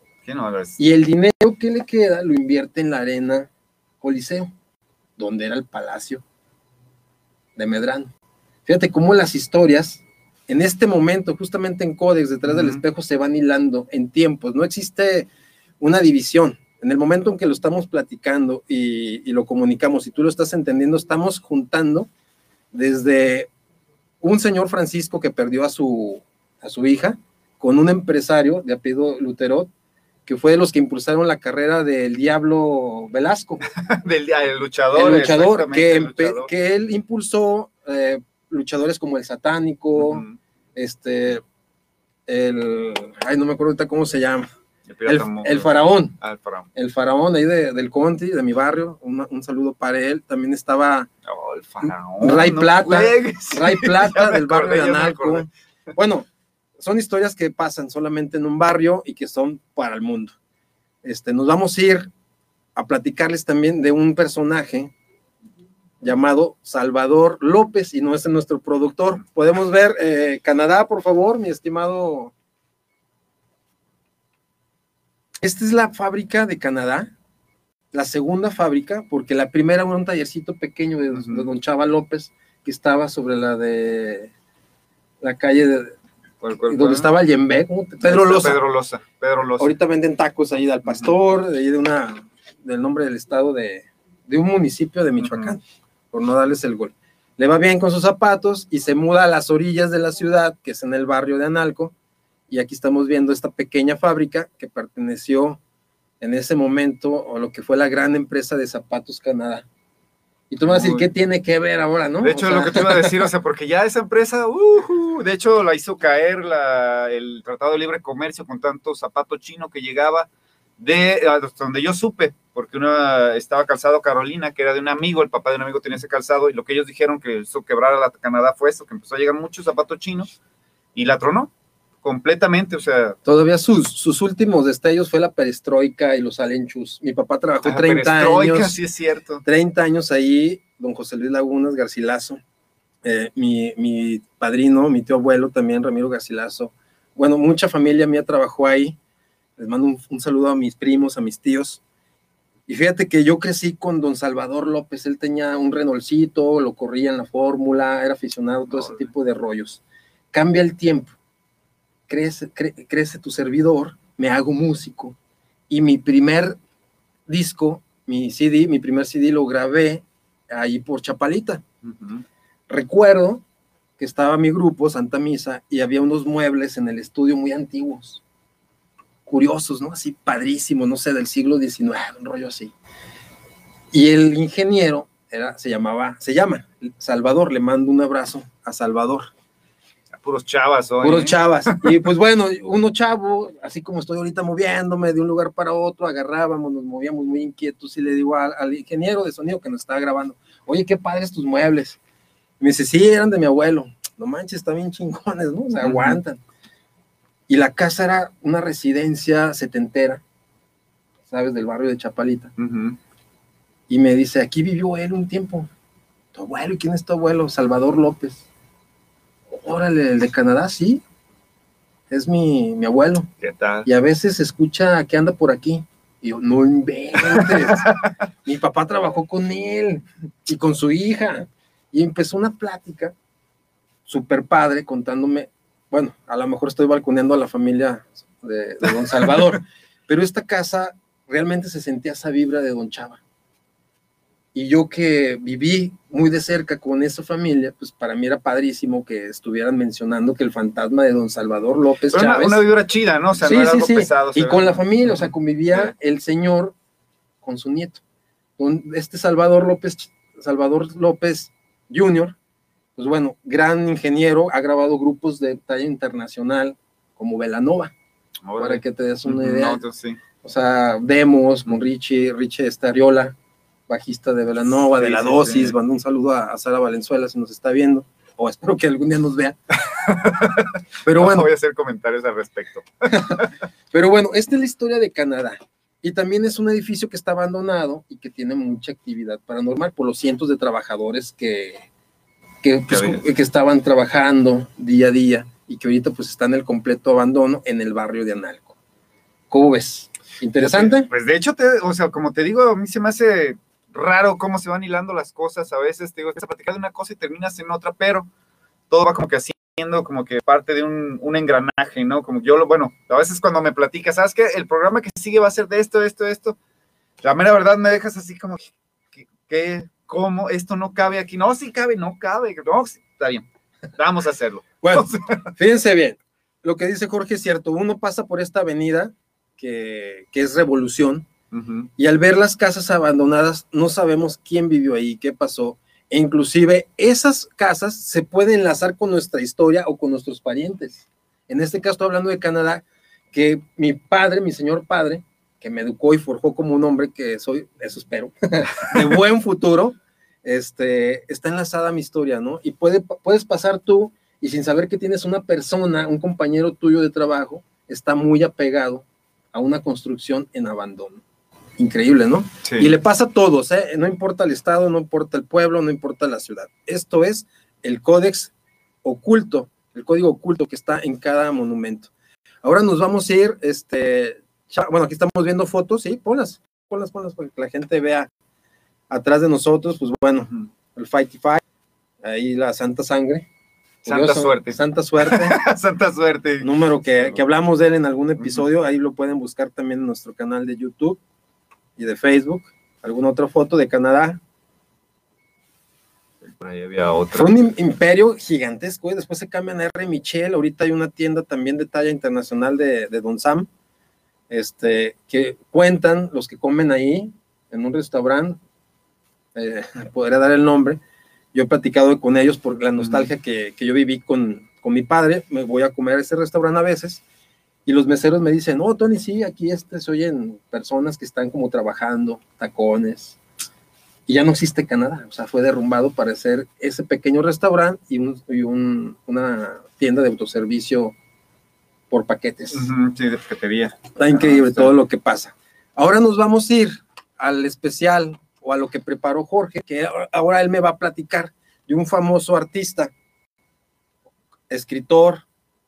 Y el dinero que le queda lo invierte en la arena Coliseo, donde era el palacio de Medrano. Fíjate cómo las historias en este momento, justamente en Codex, detrás del espejo, se van hilando en tiempos. No existe una división. En el momento en que lo estamos platicando y, lo comunicamos, y tú lo estás entendiendo, estamos juntando desde un señor Francisco que perdió a su, a su hija con un empresario de apellido Luterot, que fue de los que impulsaron la carrera del Diablo Velasco. del el luchador. El luchador, que, que él impulsó eh, luchadores como el Satánico, este, el, ay, no me acuerdo ahorita cómo se llama. El, faraón, ah, el, faraón. El faraón ahí de, del Conti, de mi barrio. un saludo para él. También estaba oh, el faraón, Ray Plata, Ray Plata del barrio de Analco. Bueno, son historias que pasan solamente en un barrio y que son para el mundo. Este, nos vamos a ir a platicarles también de un personaje llamado Salvador López y no es nuestro productor. Podemos ver eh, Canadá, por favor, mi estimado. Esta es la fábrica de Canadá, la segunda fábrica, porque la primera era un tallercito pequeño de, Don Chava López, que estaba sobre la de la calle de, donde estaba el Yembe, Pedro Loza. Pedro Loza. Pedro Loza. Ahorita venden tacos ahí del pastor, de ahí de una, del nombre del estado de, de un municipio de Michoacán por no darles el gol. Le va bien con sus zapatos y se muda a las orillas de la ciudad, que es en el barrio de Analco. Y aquí estamos viendo esta pequeña fábrica que perteneció en ese momento a lo que fue la gran empresa de zapatos Canadá. Y tú me vas a decir, ¿qué tiene que ver ahora, no? De hecho, lo que te iba a decir, o sea, porque ya esa empresa, uh, de hecho, la hizo caer la, el Tratado de Libre Comercio con tanto zapato chino que llegaba de donde yo supe, porque una estaba calzado Carolina, que era de un amigo, el papá de un amigo tenía ese calzado, y lo que ellos dijeron que eso quebrara la Canadá fue eso, que empezó a llegar muchos zapatos chinos y la tronó completamente, o sea. Todavía sus, sus últimos destellos fue la perestroika y los alenchus. Mi papá trabajó 30 años. sí es cierto. 30 años ahí, don José Luis Lagunas Garcilaso, eh, mi, mi padrino, mi tío abuelo también, Ramiro Garcilaso. Bueno, mucha familia mía trabajó ahí les mando un, saludo a mis primos, a mis tíos. Y fíjate que yo crecí con don Salvador López, él tenía un renolcito, lo corría en la fórmula, era aficionado a todo ese tipo de rollos. Cambia el tiempo, crece, crece tu servidor, me hago músico y mi primer disco, mi CD, mi primer CD lo grabé ahí por Chapalita. Recuerdo que estaba mi grupo, Santa Misa, y había unos muebles en el estudio muy antiguos curiosos, ¿no? Así padrísimos, no sé, del siglo XIX, un rollo así. Y el ingeniero era, se llamaba, se llama Salvador, le mando un abrazo a Salvador. Puros chavas hoy. Puros ¿eh? chavas. Y pues bueno, uno chavo, así como estoy ahorita moviéndome de un lugar para otro, agarrábamos, nos movíamos muy inquietos y le digo al, ingeniero de sonido que nos estaba grabando, oye, qué padres tus muebles. me dice, sí, eran de mi abuelo. No manches, están bien chingones, ¿no? Se aguantan. Y la casa era una residencia setentera, ¿sabes? Del barrio de Chapalita. Y me dice, aquí vivió él un tiempo. Tu abuelo, ¿y quién es tu abuelo? Salvador López. Órale, el de Canadá, sí. Es mi, mi abuelo. ¿Qué tal? Y a veces escucha que anda por aquí. Y yo, no inventes. mi papá trabajó con él y con su hija. Y empezó una plática súper padre contándome bueno, a lo mejor estoy balconeando a la familia de, Don Salvador, pero esta casa realmente se sentía esa vibra de Don Chava. Y yo que viví muy de cerca con esa familia, pues para mí era padrísimo que estuvieran mencionando que el fantasma de Don Salvador López Chávez. Una, vibra chida, ¿no? O sea, sí, sí, sí. Y con la familia, o sea, convivía el señor con su nieto. Este Salvador López, Salvador López Jr., pues bueno, gran ingeniero, ha grabado grupos de talla internacional como Velanova. para que te des una idea. No. O sea, demos con Richie, Richie Estariola, bajista de Velanova, de La Dosis, mando un saludo a, Sara Valenzuela si nos está viendo, o espero que algún día nos vea. Pero bueno. voy a hacer comentarios al respecto. Pero bueno, esta es la historia de Canadá. Y también es un edificio que está abandonado y que tiene mucha actividad paranormal por los cientos de trabajadores que, que, pues, que estaban trabajando día a día y que ahorita pues están en el completo abandono en el barrio de Analco. ¿Cómo ves? ¿Interesante? Pues, pues de hecho, te, o sea, como te digo, a mí se me hace raro cómo se van hilando las cosas. A veces te digo, estás platicando una cosa y terminas en otra, pero todo va como que haciendo como que parte de un, un engranaje, ¿no? Como yo lo, bueno, a veces cuando me platicas, ¿sabes qué? El programa que sigue va a ser de esto, esto, esto. La mera verdad me dejas así como, ¿qué? ¿Cómo? Esto no cabe aquí. No, sí cabe, no cabe. No, está bien. Vamos a hacerlo. Bueno, fíjense bien. Lo que dice Jorge es cierto. Uno pasa por esta avenida que, que es Revolución, y al ver las casas abandonadas, no sabemos quién vivió ahí, qué pasó. E inclusive esas casas se pueden enlazar con nuestra historia o con nuestros parientes. En este caso estoy hablando de Canadá, que mi padre, mi señor padre, que me educó y forjó como un hombre que soy, eso espero, de buen futuro, este, está enlazada a mi historia, ¿no? Y puede, puedes pasar tú y sin saber que tienes una persona, un compañero tuyo de trabajo, está muy apegado a una construcción en abandono increíble, ¿no? Y le pasa a todos, ¿eh? No importa el estado, no importa el pueblo, no importa la ciudad. Esto es el códex oculto, el código oculto que está en cada monumento. Ahora nos vamos a ir, este, bueno, aquí estamos viendo fotos, sí, ponlas, ponlas, ponlas, para que la gente vea atrás de nosotros, pues bueno, el Fighty Fight, ahí la Santa Sangre. Santa suerte. Santa suerte. Santa suerte. Número que, que, hablamos de él en algún episodio, ahí lo pueden buscar también en nuestro canal de YouTube y de Facebook. ¿Alguna otra foto de Canadá? Por ahí había otra. Fue un imperio gigantesco y después se cambian a R. Michel. Ahorita hay una tienda también de talla internacional de, de Don Sam, este, que cuentan los que comen ahí en un restaurante. Eh, podría dar el nombre. Yo he platicado con ellos por la nostalgia que, que yo viví con, con mi padre. Me voy a comer a ese restaurante a veces y los meseros me dicen, oh, Tony, sí, aquí este, se oyen personas que están como trabajando, tacones. Y ya no existe Canadá, o sea, fue derrumbado para hacer ese pequeño restaurante y, un, una tienda de autoservicio por paquetes. sí, de paquetería. Está increíble ah, todo lo que pasa. Ahora nos vamos a ir al especial o a lo que preparó Jorge, que ahora él me va a platicar de un famoso artista, escritor,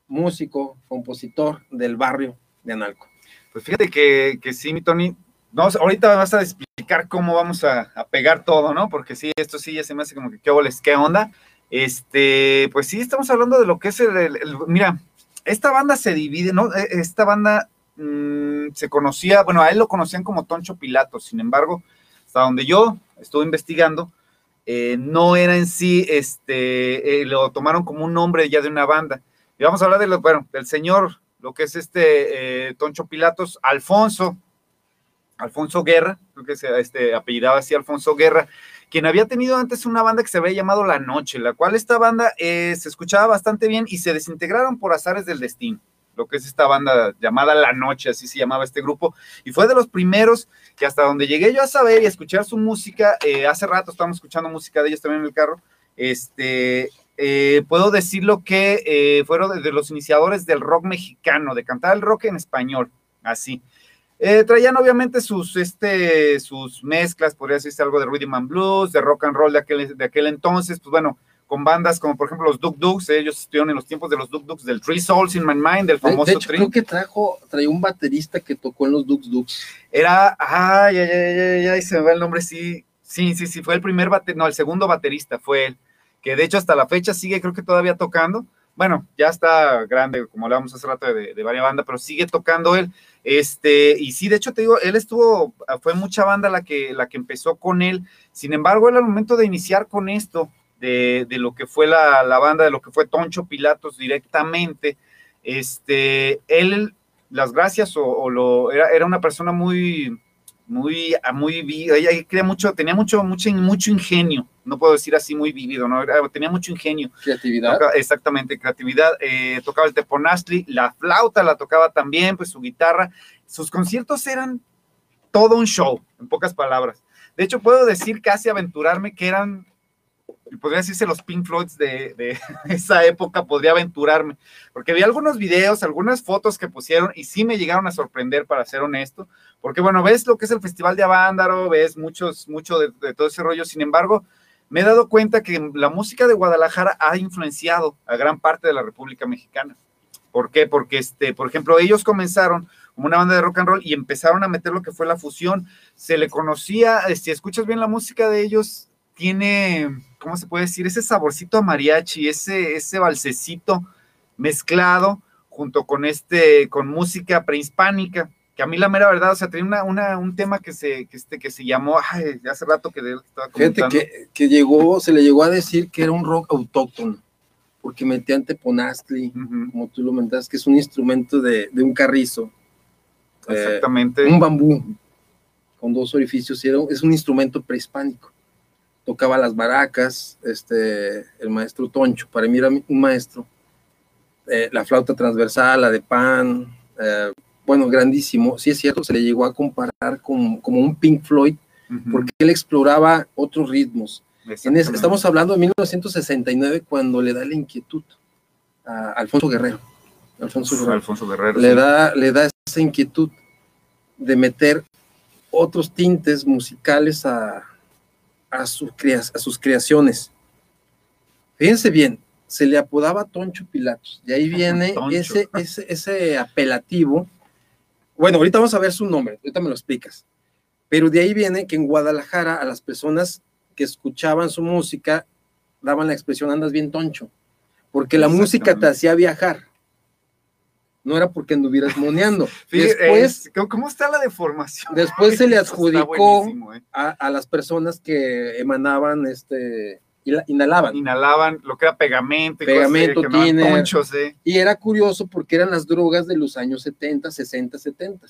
músico, compositor del barrio de Analco. Pues fíjate que, que sí, mi Tony. Vamos, ahorita vas a explicar cómo vamos a, pegar todo, ¿no? Porque sí, esto sí ya se me hace como que qué boles, qué onda. Este, pues sí, estamos hablando de lo que es el, mira, esta banda se divide, ¿no? E, esta banda mm, se conocía, bueno, a él lo conocían como Toncho Pilato, sin embargo, hasta donde yo estuve investigando, eh, no era en sí, este, eh, lo tomaron como un nombre ya de una banda. Y vamos a hablar de lo, bueno, del señor, lo que es este eh, Toncho Pilatos, Alfonso, Alfonso Guerra, creo que se este, apellidaba así Alfonso Guerra, quien había tenido antes una banda que se había llamado La Noche, la cual esta banda eh, se escuchaba bastante bien y se desintegraron por azares del destino, lo que es esta banda llamada La Noche, así se llamaba este grupo, y fue de los primeros que hasta donde llegué yo a saber y a escuchar su música, eh, hace rato estábamos escuchando música de ellos también en el carro, este, eh, puedo decirlo que eh, fueron de los iniciadores del rock mexicano, de cantar el rock en español, así. Eh, traían obviamente sus, este, sus mezclas, podría decirse algo de rhythm and blues, de rock and roll de aquel, de aquel entonces, pues bueno, con bandas como por ejemplo los Duk Duks, ellos estuvieron en los tiempos de los Duk Duks, del Three Souls in My Mind, del famoso de, Creo que trajo, traía un baterista que tocó en los Duk Duks. Era, ay, ay, ay, ay, se me va el nombre, sí, sí, sí, sí, fue el primer baterista, no, el segundo baterista fue él que de hecho hasta la fecha sigue creo que todavía tocando. Bueno, ya está grande, como hablábamos hace rato de, de, varias bandas, pero sigue tocando él. Este, y sí, de hecho te digo, él estuvo, fue mucha banda la que, la que empezó con él. Sin embargo, él al momento de iniciar con esto, de, de lo que fue la, la, banda, de lo que fue Toncho Pilatos directamente, este, él, las gracias o, o lo, era, era una persona muy, muy, muy, ella crea mucho, tenía mucho, mucho, mucho ingenio, no puedo decir así muy vivido, ¿no? tenía mucho ingenio. Creatividad. exactamente, creatividad. Eh, tocaba el teponastli, la flauta la tocaba también, pues su guitarra. Sus conciertos eran todo un show, en pocas palabras. De hecho, puedo decir casi aventurarme que eran podría decirse los Pink Floyds de, esa época, podría aventurarme, porque vi algunos videos, algunas fotos que pusieron y sí me llegaron a sorprender, para ser honesto, porque bueno, ves lo que es el Festival de Avándaro, ves muchos, mucho de, todo ese rollo, sin embargo, me he dado cuenta que la música de Guadalajara ha influenciado a gran parte de la República Mexicana. ¿Por qué? Porque, este, por ejemplo, ellos comenzaron como una banda de rock and roll y empezaron a meter lo que fue la fusión. Se le conocía, si escuchas bien la música de ellos, tiene, ¿cómo se puede decir? Ese saborcito a mariachi, ese, ese balsecito mezclado junto con este, con música prehispánica, que a mí la mera verdad, o sea, tenía una, un tema que se, que este, que se llamó, ay, hace rato que estaba comentando. Gente que, llegó, se le llegó a decir que era un rock autóctono, porque metían teponastli, como tú lo mentas, que es un instrumento de, un carrizo. Eh, Exactamente. un bambú con dos orificios, es un instrumento prehispánico tocaba las baracas, este, el maestro Toncho, para mí era un maestro, eh, la flauta transversal, la de pan, eh, bueno, grandísimo, sí es cierto, se le llegó a comparar con, como un Pink Floyd, porque él exploraba otros ritmos. estamos hablando de 1969 cuando le da la inquietud a Alfonso Guerrero. Alfonso Guerrero, Alfonso Guerrero le, da, le da esa inquietud de meter otros tintes musicales a, a, sus a sus creaciones. Fíjense bien, se le apodaba Toncho Pilatos, y ahí viene ese, ese, ese apelativo. Bueno, ahorita vamos a ver su nombre, ahorita me lo explicas. Pero de ahí viene que en Guadalajara a las personas que escuchaban su música daban la expresión andas bien toncho, porque la música te hacía viajar no era porque anduvieras moneando. después, ¿cómo está la deformación? Después se le adjudicó ¿eh? a, las personas que emanaban, este, inhalaban. Inhalaban lo que era pegamento, y pegamento. ¿eh? Y era curioso porque eran las drogas de los años 70, 60, 70.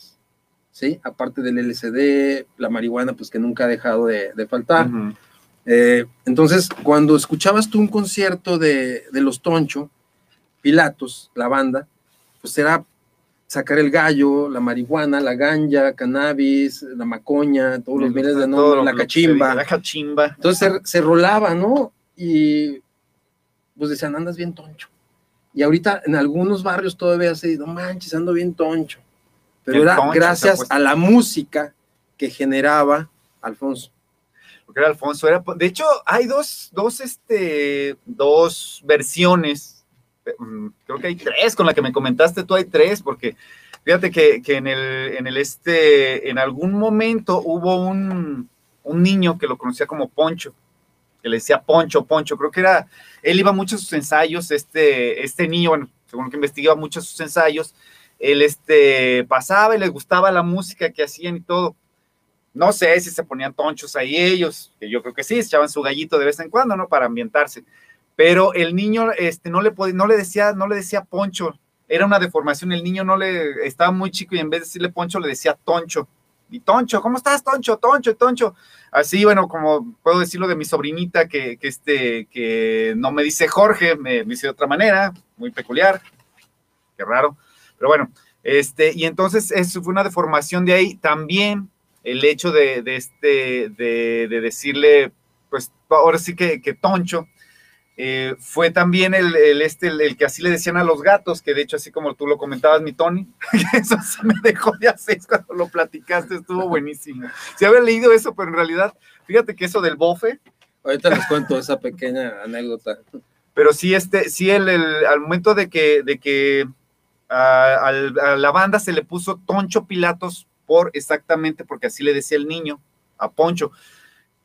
¿Sí? Aparte del LSD, la marihuana, pues que nunca ha dejado de, faltar. Eh, entonces, cuando escuchabas tú un concierto de, de Los Toncho, Pilatos, la banda, pues era sacar el gallo, la marihuana, la ganja, cannabis, la macoña, todos los miles de nombre, la cachimba. La cachimba. Entonces se, rolaba, ¿no? Y pues decían, andas bien toncho. Y ahorita en algunos barrios todavía se no manches, ando bien toncho. Pero era gracias a la música que generaba Alfonso. Porque era Alfonso, era, de hecho, hay dos, dos, este, dos versiones creo que hay tres, con la que me comentaste tú hay tres, porque fíjate que, en, el, en el este, en algún momento hubo un, niño que lo conocía como Poncho, que le decía Poncho, Poncho, creo que era, él iba mucho a sus ensayos, este, este niño, bueno, según que investigaba mucho sus ensayos, él este, pasaba y les gustaba la música que hacían y todo. No sé si se ponían tonchos ahí ellos, que yo creo que sí, echaban su gallito de vez en cuando, ¿no? Para ambientarse pero el niño este, no, le no, le decía, no le decía poncho, era una deformación, el niño no le, estaba muy chico y en vez de decirle poncho le decía toncho. Y toncho, ¿cómo estás, toncho, toncho, toncho? Así, bueno, como puedo decirlo de mi sobrinita que, que este, que no me dice Jorge, me, dice de otra manera, muy peculiar, qué raro, pero bueno, este, y entonces eso fue una deformación de ahí. También el hecho de, este, de, de decirle, pues ahora sí que toncho, eh, fue también el, este, el, que así le decían a los gatos, que de hecho, así como tú lo comentabas, mi Tony, eso sí me dejó de hacer cuando lo platicaste, estuvo buenísimo. Si había leído eso, pero en realidad, fíjate que eso del bofe. Ahorita les cuento esa pequeña anécdota. Pero sí, este, sí, el, al momento de que, de que a, a la banda se le puso Toncho Pilatos por exactamente porque así le decía el niño a Poncho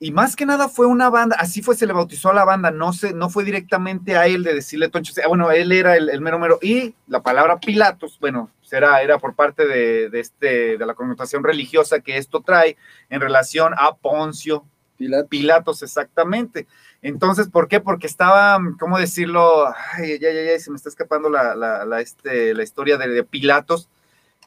y más que nada fue una banda, así fue, se le bautizó a la banda, no, se, no fue directamente a él de decirle Toncho, bueno, él era el, mero mero, y la palabra Pilatos, bueno, será, era por parte de, este, de la connotación religiosa que esto trae en relación a Poncio Pilatos. exactamente. Entonces, ¿por qué? Porque estaba, ¿cómo decirlo? Ay, ya, ya, ya, se me está escapando la, la, este, la historia de, Pilatos,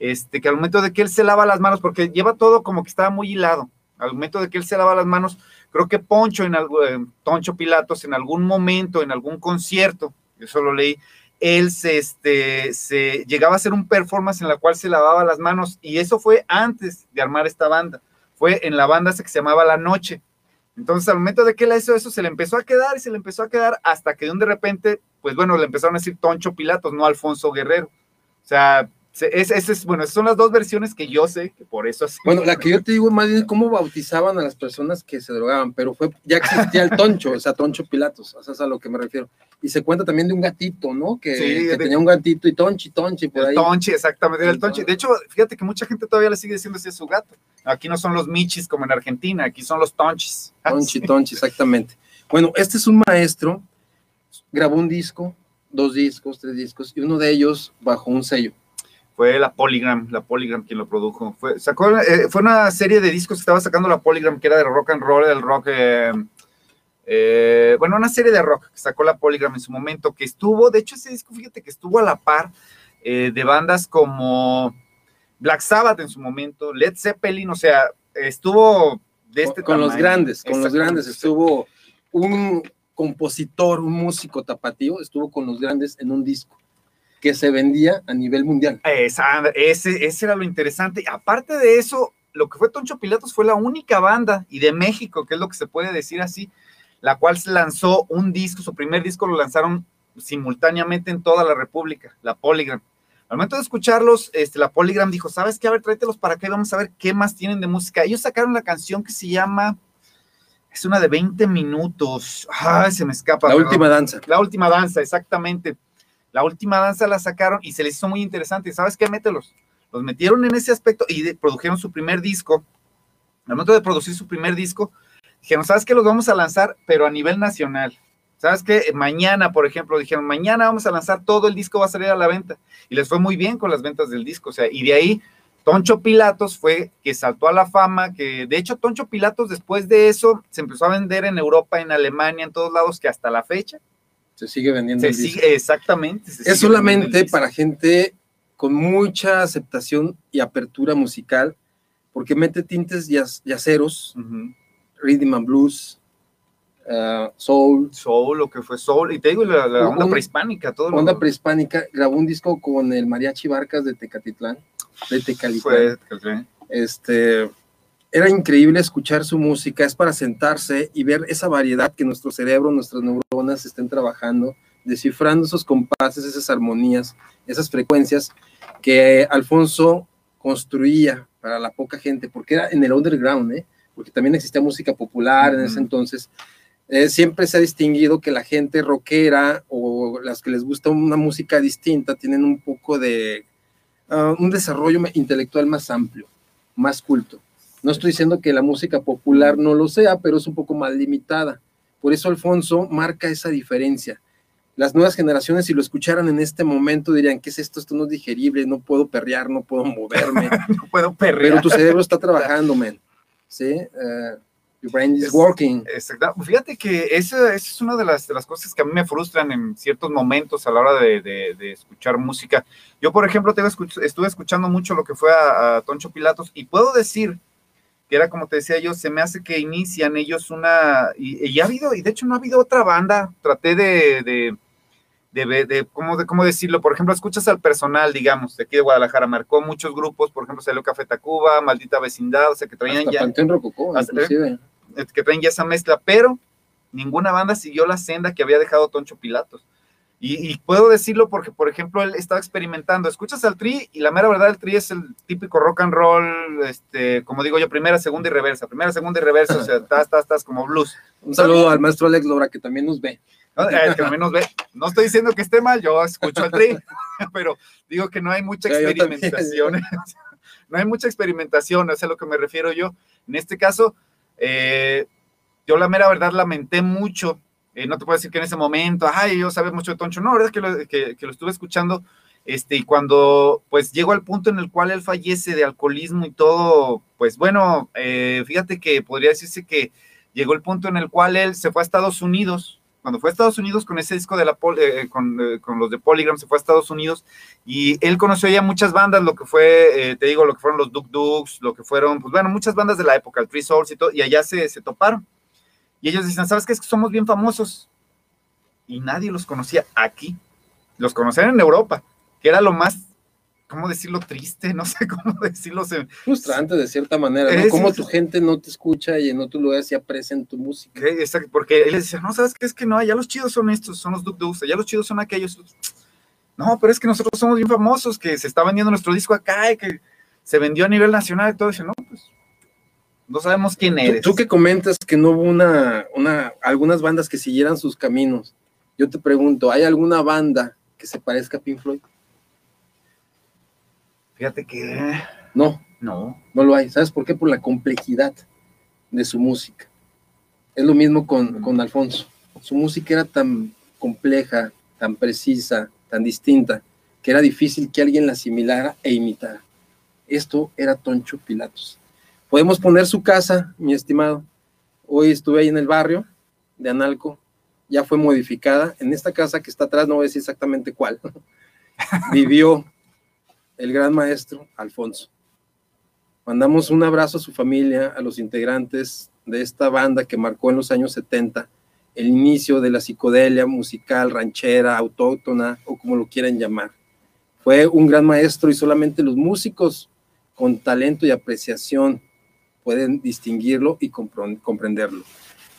este, que al momento de que él se lava las manos, porque lleva todo como que estaba muy hilado, al momento de que él se lava las manos, creo que Poncho en eh, Toncho Pilatos en algún momento, en algún concierto, eso lo leí, él se, este, se llegaba a hacer un performance en la cual se lavaba las manos y eso fue antes de armar esta banda, fue en la banda que se llamaba La Noche. Entonces, al momento de que él hizo eso, se le empezó a quedar y se le empezó a quedar hasta que de repente, pues bueno, le empezaron a decir Toncho Pilatos, no Alfonso Guerrero. O sea, es, es, bueno, son las dos versiones que yo sé, que por eso así. Bueno, la que yo te digo más bien cómo bautizaban a las personas que se drogaban, pero fue, ya existía el toncho, o sea, toncho Pilatos, eso es a lo que me refiero. Y se cuenta también de un gatito, ¿no? Que, tenía un gatito y tonchi, tonchi, por ahí. Tonchi, exactamente, era el tonchi. De hecho, fíjate que mucha gente todavía le sigue diciendo así a su gato. Aquí no son los michis como en Argentina, aquí son los tonchis. Tonchi, tonchi, exactamente. Bueno, este es un maestro, grabó un disco, dos discos, tres discos, y uno de ellos bajo un sello fue la Polygram, la Polygram quien lo produjo. Fue, sacó, eh, fue una serie de discos que estaba sacando la Polygram, que era de rock and roll, del rock, eh, eh, bueno, una serie de rock que sacó la Polygram en su momento, que estuvo, de hecho ese disco, fíjate que estuvo a la par de bandas como Black Sabbath en su momento, Led Zeppelin, o sea, estuvo de este Con los grandes, con los grandes, estuvo un compositor, un músico tapatío, estuvo con los grandes en un disco que se vendía a nivel mundial. Esa, ese, ese era lo interesante. Aparte de eso, lo que fue Toncho Pilatos fue la única banda, y de México, que es lo que se puede decir así, la cual se lanzó un disco, su primer disco lo lanzaron simultáneamente en toda la República, la Polygram. Al momento de escucharlos, este, la Polygram dijo, ¿sabes qué? A ver, tráetelos para acá y vamos a ver qué más tienen de música. Ellos sacaron la canción que se llama, es una de 20 minutos, ay, se me escapa. La última danza. La última danza, exactamente. La última danza la sacaron y se les hizo muy interesante. ¿Sabes qué? Mételos. Los metieron en ese aspecto y produjeron su primer disco. Al momento de producir su primer disco, dijeron, ¿sabes qué? Los vamos a lanzar, pero a nivel nacional. ¿Sabes qué? Mañana, por ejemplo, dijeron, mañana vamos a lanzar todo el disco, va a salir a la venta. Y les fue muy bien con las ventas del disco. O sea, y de ahí, Toncho Pilatos fue que saltó a la fama, que de hecho Toncho Pilatos después de eso se empezó a vender en Europa, en Alemania, en todos lados, que hasta la fecha se sigue vendiendo. Se sigue, exactamente. es solamente para gente con mucha aceptación y apertura musical, porque mete tintes yaceros, rhythm and blues, uh, soul. Soul, lo que fue soul, y te digo, la, onda prehispánica, todo. La onda prehispánica, grabó un disco con el Mariachi Barcas de Tecatitlán, de Tecalitlán. Fue, este, era increíble escuchar su música, es para sentarse y ver esa variedad que nuestro cerebro, nuestras neuronas estén trabajando, descifrando esos compases, esas armonías, esas frecuencias que Alfonso construía para la poca gente, porque era en el underground, ¿eh? porque también existía música popular en ese entonces. Eh, siempre se ha distinguido que la gente rockera o las que les gusta una música distinta tienen un poco de ah, un desarrollo intelectual más amplio, más culto. No estoy diciendo que la música popular no lo sea, pero es un poco más limitada. Por eso Alfonso marca esa diferencia. Las nuevas generaciones, si lo escucharan en este momento, dirían, ¿qué es esto? Esto no es digerible, no puedo perrear, no puedo moverme. no puedo perrear. Pero tu cerebro está trabajando, man. ¿Sí? Uh, your brain is working. Exacto. Fíjate que esa, es una de las, de las cosas que a mí me frustran en ciertos momentos a la hora de, escuchar música. Yo, por ejemplo, tengo, estuve escuchando mucho lo que fue a Toncho Pilatos y puedo decir que era como te decía yo, se me hace que inician ellos una, y, ya ha habido, y de hecho no ha habido otra banda, traté de, de, de, de, ¿cómo, de, ¿cómo decirlo? Por ejemplo, escuchas al personal, digamos, de aquí de Guadalajara, marcó muchos grupos, por ejemplo, salió Café Tacuba, Maldita Vecindad, o sea, que traían ya... Rococó, inclusive. Eh, que traían ya esa mezcla, pero ninguna banda siguió la senda que había dejado Toncho Pilatos. Y, puedo decirlo porque, por ejemplo, él estaba experimentando. Escuchas al Tri y la mera verdad, el Tri es el típico rock and roll, este, como digo yo, primera, segunda y reversa. Primera, segunda y reversa, o sea, estás, estás, estás como blues. Un saludo al maestro Alex Lora, que también nos ve. No, eh, que también nos ve. No estoy diciendo que esté mal, yo escucho al Tri, pero digo que no hay mucha experimentación. no hay mucha experimentación, es a lo que me refiero yo. En este caso, eh, yo la mera verdad lamenté mucho eh, no te puedo decir que en ese momento, ay, yo sabes mucho de Toncho, no, verdad es que lo, que, lo estuve escuchando, este, y cuando pues llegó al punto en el cual él fallece de alcoholismo y todo, pues bueno, eh, fíjate que podría decirse que llegó el punto en el cual él se fue a Estados Unidos cuando fue a Estados Unidos con ese disco de la eh, con, eh, con, los de Polygram, se fue a Estados Unidos y él conoció ya muchas bandas, lo que fue, eh, te digo, lo que fueron los Duk Dukes, lo que fueron, pues bueno, muchas bandas de la época, el Three Souls y todo, y allá se, se toparon. Y ellos dicen, ¿sabes qué? Es que somos bien famosos. Y nadie los conocía aquí. Los conocían en Europa, que era lo más ¿cómo decirlo? Triste, no sé cómo decirlo. Frustrante de cierta manera, ¿no? Como tu gente no te escucha y en otro lugar se aprecian tu música. Exacto, porque él decía, no, ¿sabes qué? Es que no, ya los chidos son estos, son los Duke Dukes, ya los chidos son aquellos. No, pero es que nosotros somos bien famosos, que se está vendiendo nuestro disco acá y que se vendió a nivel nacional y todo. eso, no, pues no sabemos quién eres. Tú, que comentas que no hubo una, una, algunas bandas que siguieran sus caminos. Yo te pregunto, ¿hay alguna banda que se parezca a Pink Floyd? Fíjate que... No. No. No lo hay. ¿Sabes por qué? Por la complejidad de su música. Es lo mismo con, con Alfonso. Su música era tan compleja, tan precisa, tan distinta, que era difícil que alguien la asimilara e imitara. Esto era Toncho Pilatos. Podemos poner su casa, mi estimado. Hoy estuve ahí en el barrio de Analco, ya fue modificada. En esta casa que está atrás, no voy a decir exactamente cuál, vivió el gran maestro Alfonso. Mandamos un abrazo a su familia, a los integrantes de esta banda que marcó en los años 70 el inicio de la psicodelia musical, ranchera, autóctona o como lo quieran llamar. Fue un gran maestro y solamente los músicos con talento y apreciación pueden distinguirlo y comprenderlo.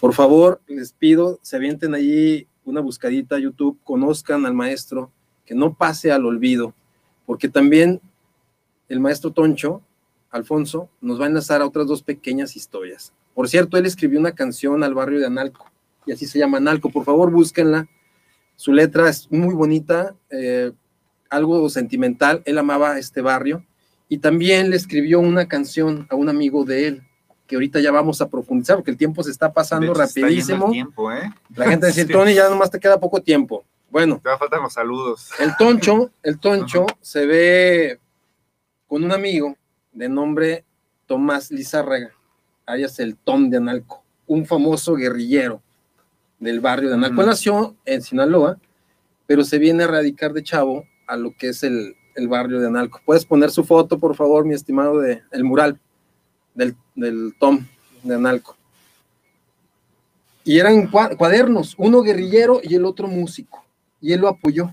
Por favor, les pido, se avienten allí una buscadita a YouTube, conozcan al maestro, que no pase al olvido porque también el maestro Toncho, Alfonso, nos va a enlazar a otras dos pequeñas historias. Por cierto, él escribió una canción al barrio de Analco, y así se llama Analco. Por favor, búsquenla. Su letra es muy bonita, eh, algo sentimental. Él amaba este barrio. Y también le escribió una canción a un amigo de él, que ahorita ya vamos a profundizar, porque el tiempo se está pasando rapidísimo. ¿eh? La gente dice, Tony, ya nomás te queda poco tiempo. Bueno. Te faltan los saludos. El Toncho, el Toncho se ve con un amigo de nombre Tomás Lizárraga, alias el Tom de Analco, un famoso guerrillero del barrio de Analco. Nació en Sinaloa, pero se viene a radicar de chavo a lo que es el, barrio de Analco. Puedes poner su foto, por favor, mi estimado, de el mural del, del Tom de Analco. Y eran cuadernos, uno guerrillero y el otro músico y él lo apoyó.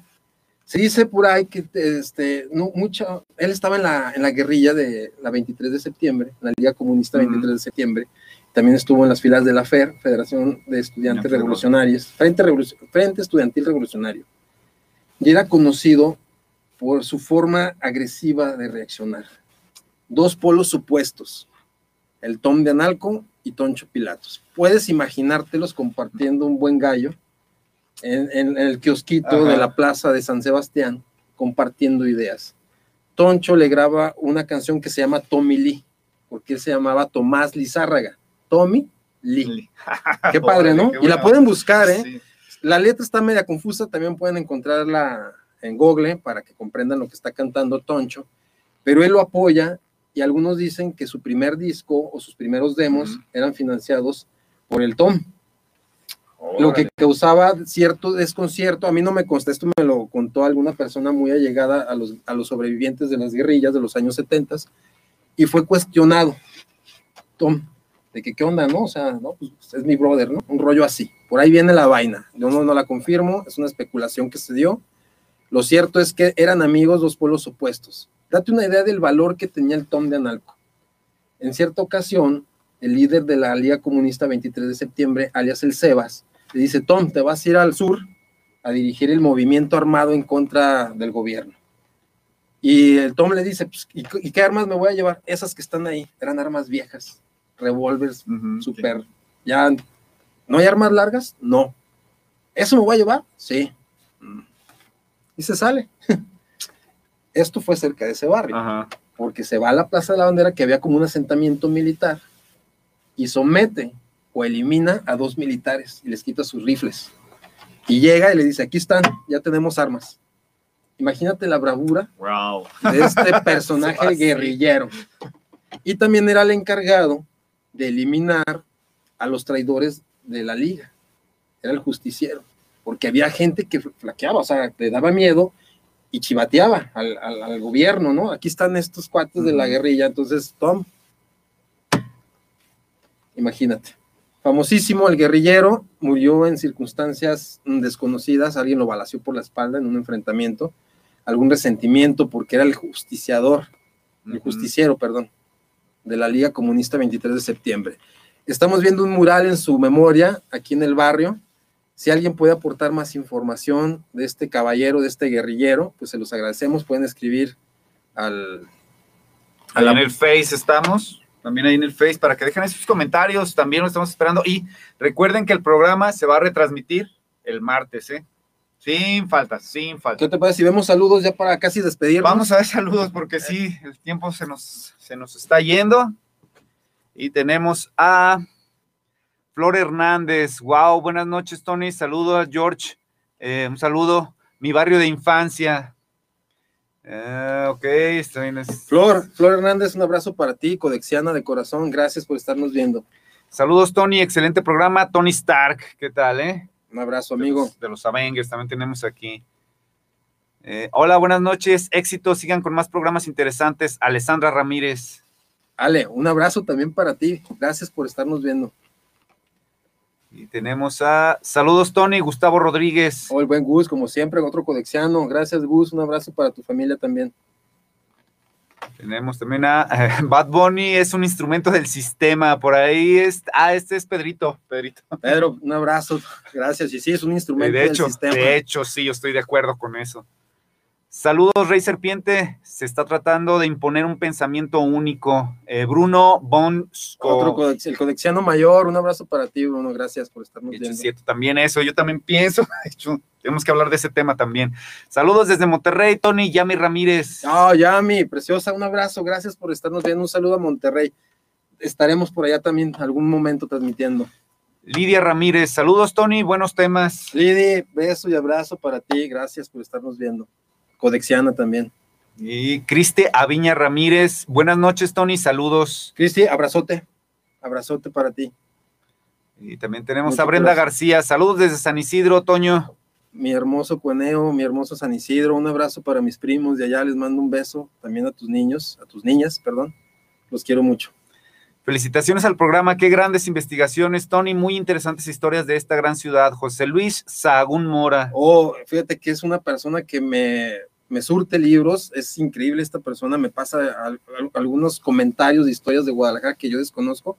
Se dice por ahí que este, no, mucho, él estaba en la, en la guerrilla de la 23 de septiembre, en la Liga Comunista 23 de septiembre, también estuvo en las filas de la FER, Federación de Estudiantes Revolucionarios, Frente, Frente Estudiantil Revolucionario, y era conocido por su forma agresiva de reaccionar. Dos polos opuestos, el Tom de Analco y Toncho Pilatos. Puedes imaginártelos compartiendo un buen gallo en, el kiosquito de la plaza de San Sebastián, compartiendo ideas. Toncho le graba una canción que se llama Tommy Lee, porque él se llamaba Tomás Lizárraga. Tommy Lee. Qué padre, ¿no? y la pueden buscar, ¿eh? La letra está media confusa, también pueden encontrarla en Google para que comprendan lo que está cantando Toncho, pero él lo apoya y algunos dicen que su primer disco o sus primeros demos eran financiados por el Tom lo que causaba cierto desconcierto, a mí no me consta, esto me lo contó alguna persona muy allegada a los, a los sobrevivientes de las guerrillas de los años 70 y fue cuestionado, Tom, de que qué onda, ¿no? O sea, no, pues es mi brother, ¿no? Un rollo así. Por ahí viene la vaina. Yo no, no la confirmo, es una especulación que se dio. Lo cierto es que eran amigos dos pueblos opuestos. Date una idea del valor que tenía el Tom de Analco. En cierta ocasión, el líder de la Liga Comunista 23 de septiembre, alias el Sebas, le dice, Tom, te vas a ir al sur a dirigir el movimiento armado en contra del gobierno. Y el Tom le dice, pues, ¿y, qué armas me voy a llevar? Esas que están ahí, eran armas viejas, revólveres, super, ya, ¿no hay armas largas? No. ¿Eso me voy a llevar? Sí. Y se sale. Esto fue cerca de ese barrio, porque se va a la Plaza de la Bandera, que había como un asentamiento militar, y somete o elimina a dos militares y les quita sus rifles. Y llega y le dice, aquí están, ya tenemos armas. Imagínate la bravura de este personaje guerrillero. Y también era el encargado de eliminar a los traidores de la liga. era el justiciero, porque había gente que flaqueaba, o sea, le daba miedo y chivateaba al, al gobierno, ¿no? Aquí están estos cuates de la guerrilla, entonces, Tom, imagínate. Famosísimo, el guerrillero murió en circunstancias desconocidas, alguien lo balació por la espalda en un enfrentamiento, algún resentimiento porque era el justiciador, el justiciero, perdón, de la Liga Comunista 23 de septiembre. Estamos viendo un mural en su memoria aquí en el barrio. Si alguien puede aportar más información de este caballero, de este guerrillero, pues se los agradecemos. Pueden escribir al... al en el Face estamos también ahí en el Face para que dejen sus comentarios, también lo estamos esperando. Y recuerden que el programa se va a retransmitir el martes, ¿eh? Sin falta, sin falta. ¿Qué te parece si vemos saludos ya para casi despedirnos? Vamos a ver saludos porque sí, el tiempo se nos, se nos está yendo. Y tenemos a Flor Hernández. Wow, buenas noches, Tony. Saludos, George. Eh, un saludo. Mi barrio de infancia. Ah, ok, está bien. Flor, Flor Hernández, un abrazo para ti, codexiana de corazón. Gracias por estarnos viendo. Saludos, Tony. Excelente programa. Tony Stark, ¿qué tal, eh? Un abrazo, amigo. De los, Avengers también tenemos aquí. Eh, hola, buenas noches. Éxito. Sigan con más programas interesantes. Alessandra Ramírez. Ale, un abrazo también para ti. Gracias por estarnos viendo. Y tenemos a saludos Tony, Gustavo Rodríguez. Oh, el buen Gus, como siempre, otro codexiano. Gracias Gus, un abrazo para tu familia también. Tenemos también a Bad Bunny, es un instrumento del sistema. Por ahí es, ah, este es Pedrito. Pedrito. Pedro, un abrazo, gracias. Y sí, es un instrumento de hecho, del sistema. De hecho, sí, yo estoy de acuerdo con eso. Saludos, Rey Serpiente. Se está tratando de imponer un pensamiento único. Eh, Bruno Bonsco. Otro el codexiano mayor. Un abrazo para ti, Bruno. Gracias por estarnos viendo. cierto, también eso. Yo también pienso. tenemos que hablar de ese tema también. Saludos desde Monterrey, Tony Yami Ramírez. Oh, Yami, preciosa. Un abrazo. Gracias por estarnos viendo. Un saludo a Monterrey. Estaremos por allá también algún momento transmitiendo. Lidia Ramírez, saludos Tony, buenos temas. Lidia, beso y abrazo para ti, gracias por estarnos viendo. Codexiana también. Y Cristi Aviña Ramírez, buenas noches, Tony, saludos. Cristi, abrazote, abrazote para ti. Y también tenemos a Brenda García, saludos desde San Isidro, Toño. Mi hermoso Cueneo, mi hermoso San Isidro, un abrazo para mis primos de allá, les mando un beso también a tus niños, a tus niñas, perdón, los quiero mucho. Felicitaciones al programa, qué grandes investigaciones, Tony, muy interesantes historias de esta gran ciudad. José Luis Sagún Mora. Oh, fíjate que es una persona que me, me surte libros, es increíble esta persona, me pasa algunos comentarios de historias de Guadalajara que yo desconozco.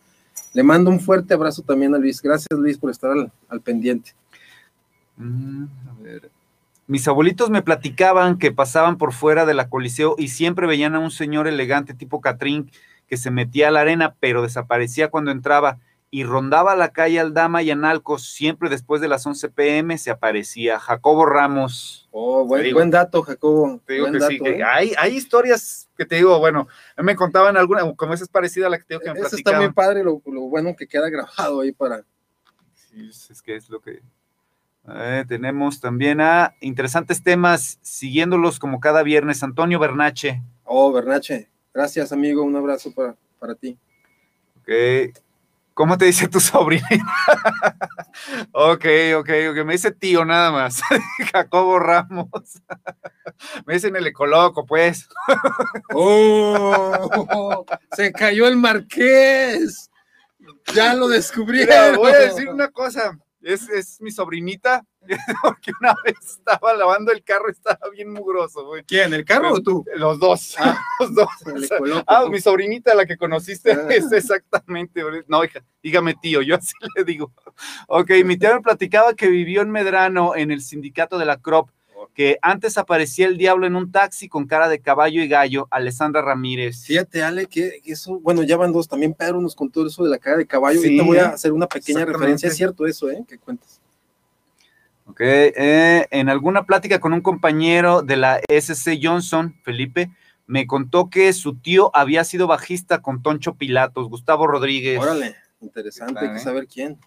Le mando un fuerte abrazo también a Luis. Gracias Luis por estar al, pendiente. Mm, Mis abuelitos me platicaban que pasaban por fuera de la coliseo y siempre veían a un señor elegante tipo Catrín que se metía a la arena, pero desaparecía cuando entraba y rondaba la calle Aldama y Analcos, siempre después de las 11 pm se aparecía Jacobo Ramos. Oh, buen, dato, Jacobo. Te digo que sí, ¿eh? hay, hay historias que te digo, bueno, me contaban alguna, como esa es parecida a la que te digo que me Eso está muy padre, lo, bueno que queda grabado ahí para... Sí, es que es lo que... Eh, tenemos también a interesantes temas, siguiéndolos como cada viernes, Antonio Bernache. Oh, Bernache, gracias amigo, un abrazo para, para ti. Ok, ¿Cómo te dice tu sobrina? ok, ok, ok. Me dice tío nada más. Jacobo Ramos. Me dicen el ecoloco, pues. oh, se cayó el marqués. Ya lo descubrieron. voy a decir una cosa es, mi sobrinita, porque una vez estaba lavando el carro y estaba bien mugroso, güey. ¿Quién, el carro o tú? Los dos, ah, los dos. ah, mi sobrinita, la que conociste, ah. es exactamente, no, hija, dígame tío, yo así le digo. Ok, mi tía me platicaba que vivió en Medrano, en el sindicato de la CROP, que antes aparecía el diablo en un taxi con cara de caballo y gallo, Alessandra Ramírez. Fíjate, Ale, que eso, bueno, ya van dos, también Pedro nos contó eso de la cara de caballo, y te voy a hacer una pequeña referencia, es cierto eso, ¿eh? Que cuentas. Ok, eh, en alguna plática con un compañero de la SC Johnson, Felipe, me contó que su tío había sido bajista con Toncho Pilatos, Gustavo Rodríguez. Órale, interesante, hay que saber quién.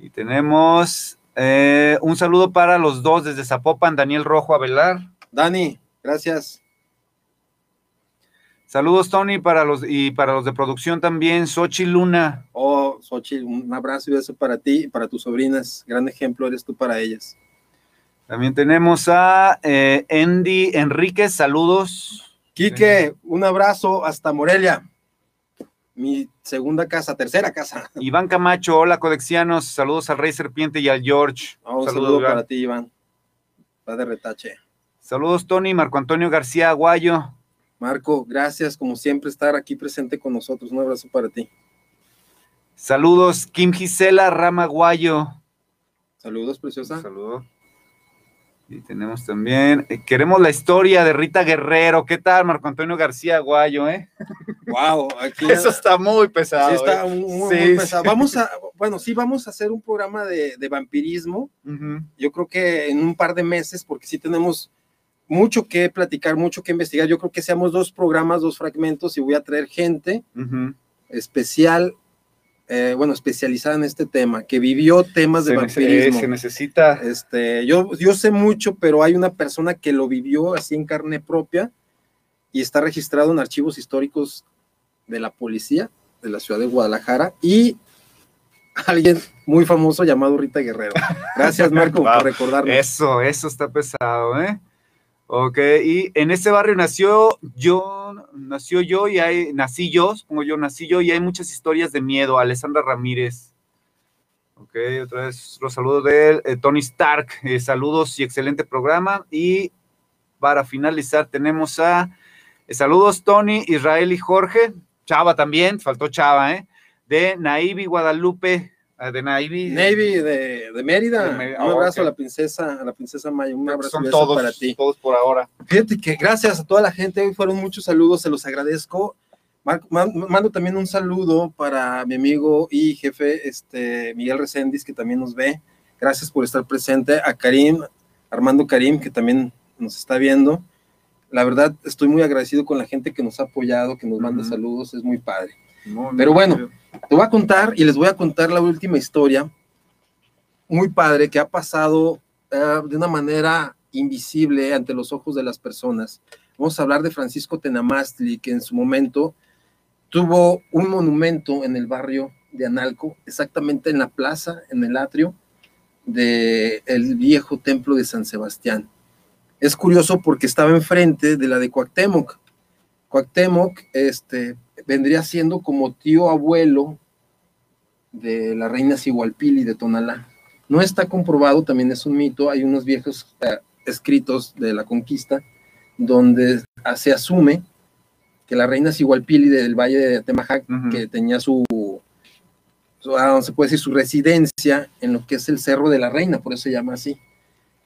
Y tenemos eh, un saludo para los dos desde Zapopan, Daniel Rojo Avelar. Dani, gracias. Saludos, Tony, para los y para los de producción también, Sochi Luna. Oh, Sochi, un abrazo y beso para ti y para tus sobrinas. Gran ejemplo eres tú para ellas. También tenemos a eh, Andy Enríquez, saludos. Quique, un abrazo hasta Morelia. Mi segunda casa, tercera casa. Iván Camacho, hola codexianos, saludos al Rey Serpiente y al George. un saludo para ti, Iván. Va de retache. Saludos, Tony, Marco Antonio García Aguayo. Marco, gracias como siempre estar aquí presente con nosotros. Un abrazo para ti. Saludos, Kim Gisela Ramaguayo. Saludos, preciosa. Saludos. Y tenemos también, eh, queremos la historia de Rita Guerrero. ¿Qué tal, Marco Antonio García Aguayo, eh? Wow, aquí eso está muy pesado. Sí, está ¿eh? muy, pesado. Vamos a, bueno, sí, vamos a hacer un programa de, vampirismo. Yo creo que en un par de meses, porque sí tenemos mucho que platicar, mucho que investigar. Yo creo que seamos dos programas, dos fragmentos y voy a traer gente especial, eh, bueno, especializada en este tema, que vivió temas de vampirismo. Se necesita. Este, yo, yo sé mucho, pero hay una persona que lo vivió así en carne propia y está registrado en archivos históricos de la policía de la ciudad de Guadalajara y alguien muy famoso llamado Rita Guerrero. Gracias, Marco, por recordarme. Eso, eso está pesado, ¿eh? Ok, y en ese barrio nació yo, nació yo y hay, nací yo, supongo yo, nací yo y hay muchas historias de miedo. Alessandra Ramírez. Ok, otra vez los saludos de eh, Tony Stark. Eh, saludos y excelente programa. Y para finalizar tenemos a eh, saludos Tony, Israel y Jorge. Chava también, faltó Chava, ¿eh? De Naivi Guadalupe de Navy. Navy de, de Mérida. un ah, abrazo a la princesa, a la princesa Maya. Un abrazo para ti. Todos por ahora. Fíjate que gracias a toda la gente. Hoy fueron muchos saludos, se los agradezco. Mando también un saludo para mi amigo y jefe este, Miguel Reséndiz, que también nos ve. Gracias por estar presente. A Karim, Armando Karim, que también nos está viendo. La verdad, estoy muy agradecido con la gente que nos ha apoyado, que nos manda saludos. Es muy padre. Pero bueno. Te voy a contar y les voy a contar la última historia, muy padre, que ha pasado eh, de una manera invisible ante los ojos de las personas. Vamos a hablar de Francisco Tenamastli, que en su momento tuvo un monumento en el barrio de Analco, exactamente en la plaza, en el atrio del el viejo templo de San Sebastián. Es curioso porque estaba enfrente de la de Cuauhtémoc. Cuauhtémoc, este, vendría siendo como tío abuelo de la reina Sigualpili de Tonalá. No está comprobado, también es un mito, hay unos viejos eh, escritos de la conquista donde se asume que la reina Sigualpili del valle de Atemajac, que tenía su, ah, se puede decir, su residencia en lo que es el Cerro de la Reina, por eso se llama así,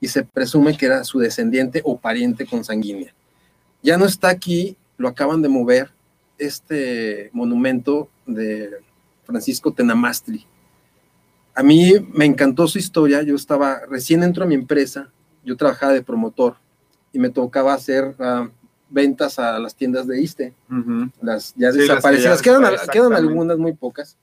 y se presume que era su descendiente o pariente consanguínea. Ya no está aquí, lo acaban de mover, este monumento de Francisco Tenamastri. A mí me encantó su historia, yo estaba, recién entro a mi empresa, yo trabajaba de promotor y me tocaba hacer ah, ventas a las tiendas de ISTE, las ya desaparecidas, quedan, quedan, algunas muy pocas.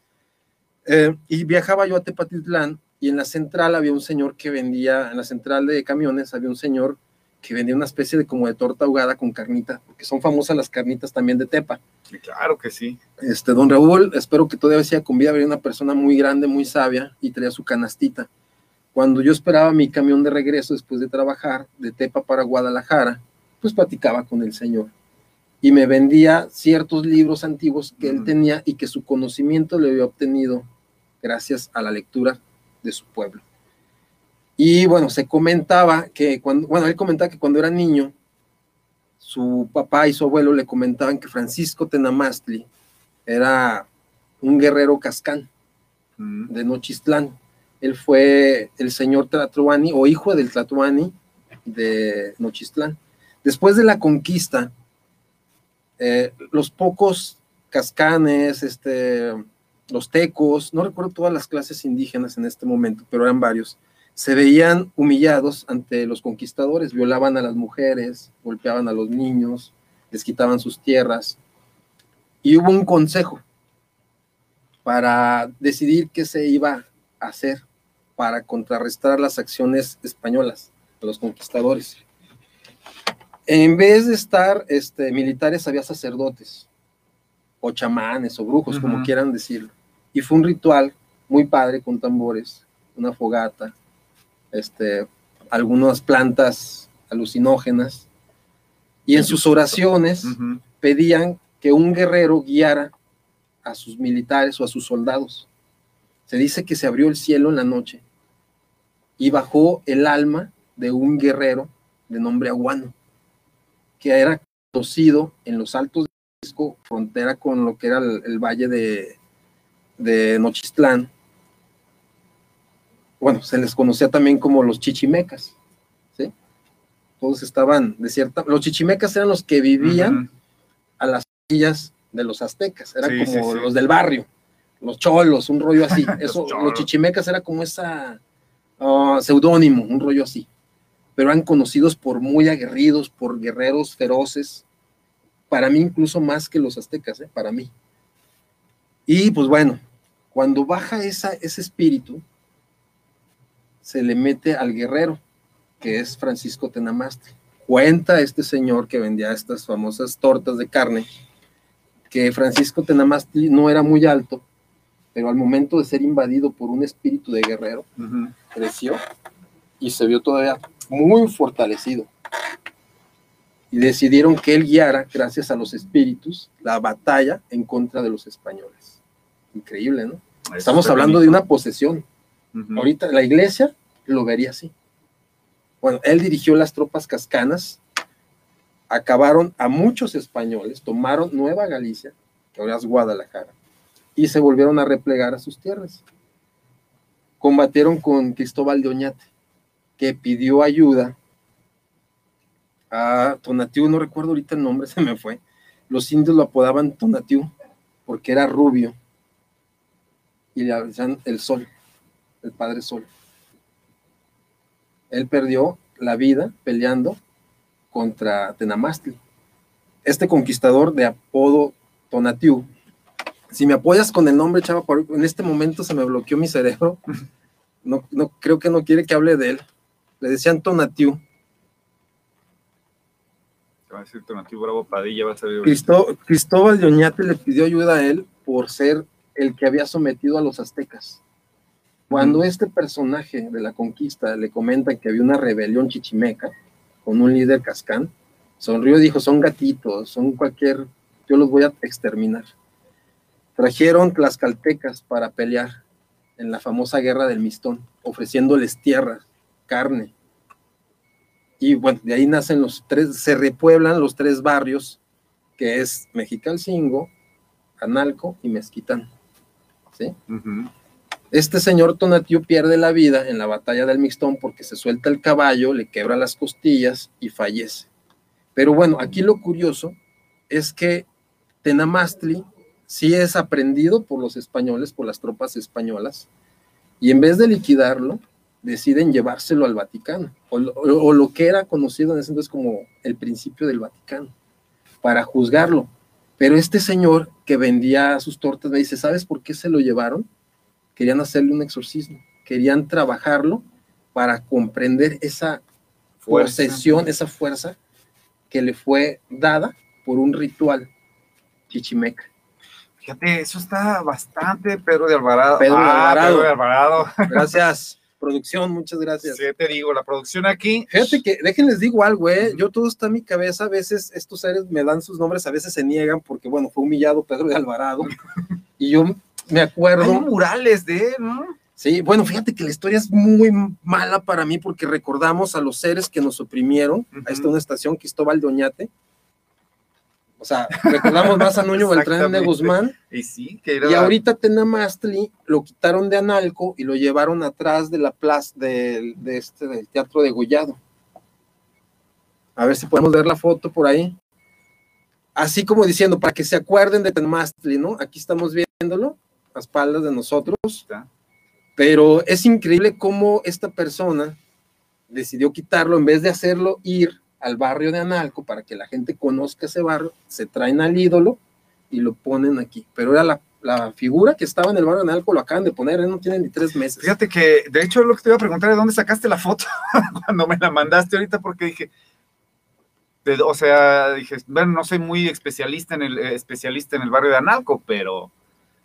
Eh, y viajaba yo a Tepatitlán y en la central había un señor que vendía, en la central de camiones había un señor que vendía una especie de como de torta ahogada con carnita, porque son famosas las carnitas también de Tepa. claro que sí. Este, don Raúl, espero que todavía sea con vida, había una persona muy grande, muy sabia, y traía su canastita. Cuando yo esperaba mi camión de regreso después de trabajar de Tepa para Guadalajara, pues platicaba con el señor y me vendía ciertos libros antiguos que él tenía y que su conocimiento le había obtenido gracias a la lectura de su pueblo. Y bueno, se comentaba que cuando, bueno, él comentaba que cuando era niño, su papá y su abuelo le comentaban que Francisco Tenamastli era un guerrero cascán mm. de Nochistlán. Él fue el señor Tlatuani o hijo del Tlatuani de Nochistlán. Después de la conquista, eh, los pocos cascanes, este, los tecos, no recuerdo todas las clases indígenas en este momento, pero eran varios, se veían humillados ante los conquistadores, violaban a las mujeres, golpeaban a los niños, les quitaban sus tierras. Y hubo un consejo para decidir qué se iba a hacer para contrarrestar las acciones españolas los conquistadores. En vez de estar este, militares, había sacerdotes, o chamanes, o brujos, como quieran decirlo. Y fue un ritual muy padre con tambores, una fogata, este, algunas plantas alucinógenas. Y en sus oraciones pedían que un guerrero guiara a sus militares o a sus soldados. Se dice que se abrió el cielo en la noche y bajó el alma de un guerrero de nombre Aguano, que era conocido en los altos de Jalisco, frontera con lo que era el, el valle de, de Nochistlán. Bueno, se les conocía también como los chichimecas, ¿sí? Todos estaban de cierta... Los chichimecas eran los que vivían a las orillas de los aztecas, eran Sí, como sí, los del barrio, los cholos, un rollo así. Eso, los, chichimecas era como esa ah, seudónimo, un rollo así. Pero eran conocidos por muy aguerridos, por guerreros feroces, para mí incluso más que los aztecas, ¿eh? para mí. Y pues bueno, cuando baja esa, ese espíritu, se le mete al guerrero, que es Francisco Tenamastri. Cuenta este señor que vendía estas famosas tortas de carne, que Francisco Tenamastri no era muy alto, pero al momento de ser invadido por un espíritu de guerrero, creció y se vio todavía muy fortalecido. Y decidieron que él guiara, gracias a los espíritus, la batalla en contra de los españoles. Increíble, ¿no? Eso Estamos hablando de una posesión. Ahorita la iglesia lo vería así. Bueno, él dirigió las tropas cascanas, acabaron a muchos españoles, tomaron Nueva Galicia, que ahora es Guadalajara, y se volvieron a replegar a sus tierras. Combatieron con Cristóbal de Oñate, que pidió ayuda a Tonatiuh, no recuerdo ahorita el nombre, se me fue. Los indios lo apodaban Tonatiuh, porque era rubio, y le decían el sol el Padre Sol. Él perdió la vida peleando contra Tenamastli. Este conquistador de apodo Tonatiuh. Si me apoyas con el nombre, chava, en este momento se me bloqueó mi cerebro. No, no creo que no quiere que hable de él. Le decían Tonatiuh. Te va a decir Tonatiuh Bravo Padilla, va a salir. Cristó- Cristóbal de Oñate le pidió ayuda a él por ser el que había sometido a los aztecas. Cuando Ujú. este personaje de la conquista le comenta que había una rebelión chichimeca con un líder cascán, sonrió y dijo, son gatitos, son cualquier, yo los voy a exterminar. Trajeron tlaxcaltecas para pelear en la famosa guerra del Mistón, ofreciéndoles tierra, carne. Y bueno, de ahí nacen los tres, se repueblan los tres barrios, que es Mexicalcingo, Analco y Mezquitán. ¿sí? Este señor Tonatiuh pierde la vida en la batalla del Mixtón porque se suelta el caballo, le quebra las costillas y fallece. Pero bueno, aquí lo curioso es que Tenamastli sí es aprendido por los españoles, por las tropas españolas, y en vez de liquidarlo, deciden llevárselo al Vaticano, o lo que era conocido en ese entonces como el principio del Vaticano, para juzgarlo. Pero este señor que vendía sus tortas me dice, ¿sabes por qué se lo llevaron? Querían hacerle un exorcismo, querían trabajarlo para comprender esa Fuerza. posesión, esa fuerza que le fue dada por un ritual chichimeca. Fíjate, eso está bastante Pedro de Alvarado. Pedro de Ah, Alvarado. Pedro de Alvarado. Gracias, producción, muchas gracias. Sí, te digo, la producción aquí. Fíjate que, déjenles digo algo, ¿eh? Yo todo está en mi cabeza, a veces estos seres me dan sus nombres, a veces se niegan porque, bueno, fue humillado Pedro de Alvarado. Y yo me Hay acuerdo, murales de él, ¿no? sí, bueno, fíjate que la historia es muy mala para mí porque recordamos a los seres que nos oprimieron. Ujú. Ahí está una estación, Cristóbal de Oñate. O sea, recordamos más a Nuño Beltrán de. Guzmán. Y sí, que era. Y ahorita Tenamastli lo quitaron de Analco y lo llevaron atrás de la plaza del, de este, del Teatro de Gollado. A ver si podemos ver la foto por ahí. Así como diciendo, para que se acuerden de Tenamastli, ¿no? Aquí estamos viéndolo, a espaldas de nosotros. Pero es increíble cómo esta persona decidió quitarlo en vez de hacerlo ir al barrio de Analco para que la gente conozca ese barrio, se traen al ídolo y lo ponen aquí. Pero era la, la figura que estaba en el barrio de Analco, lo acaban de poner, ¿eh? no tiene ni tres meses. Fíjate que, de hecho, lo que te iba a preguntar es dónde sacaste la foto cuando me la mandaste ahorita, porque dije, o sea, dije, bueno, no soy muy especialista en el, especialista en el barrio de Analco, pero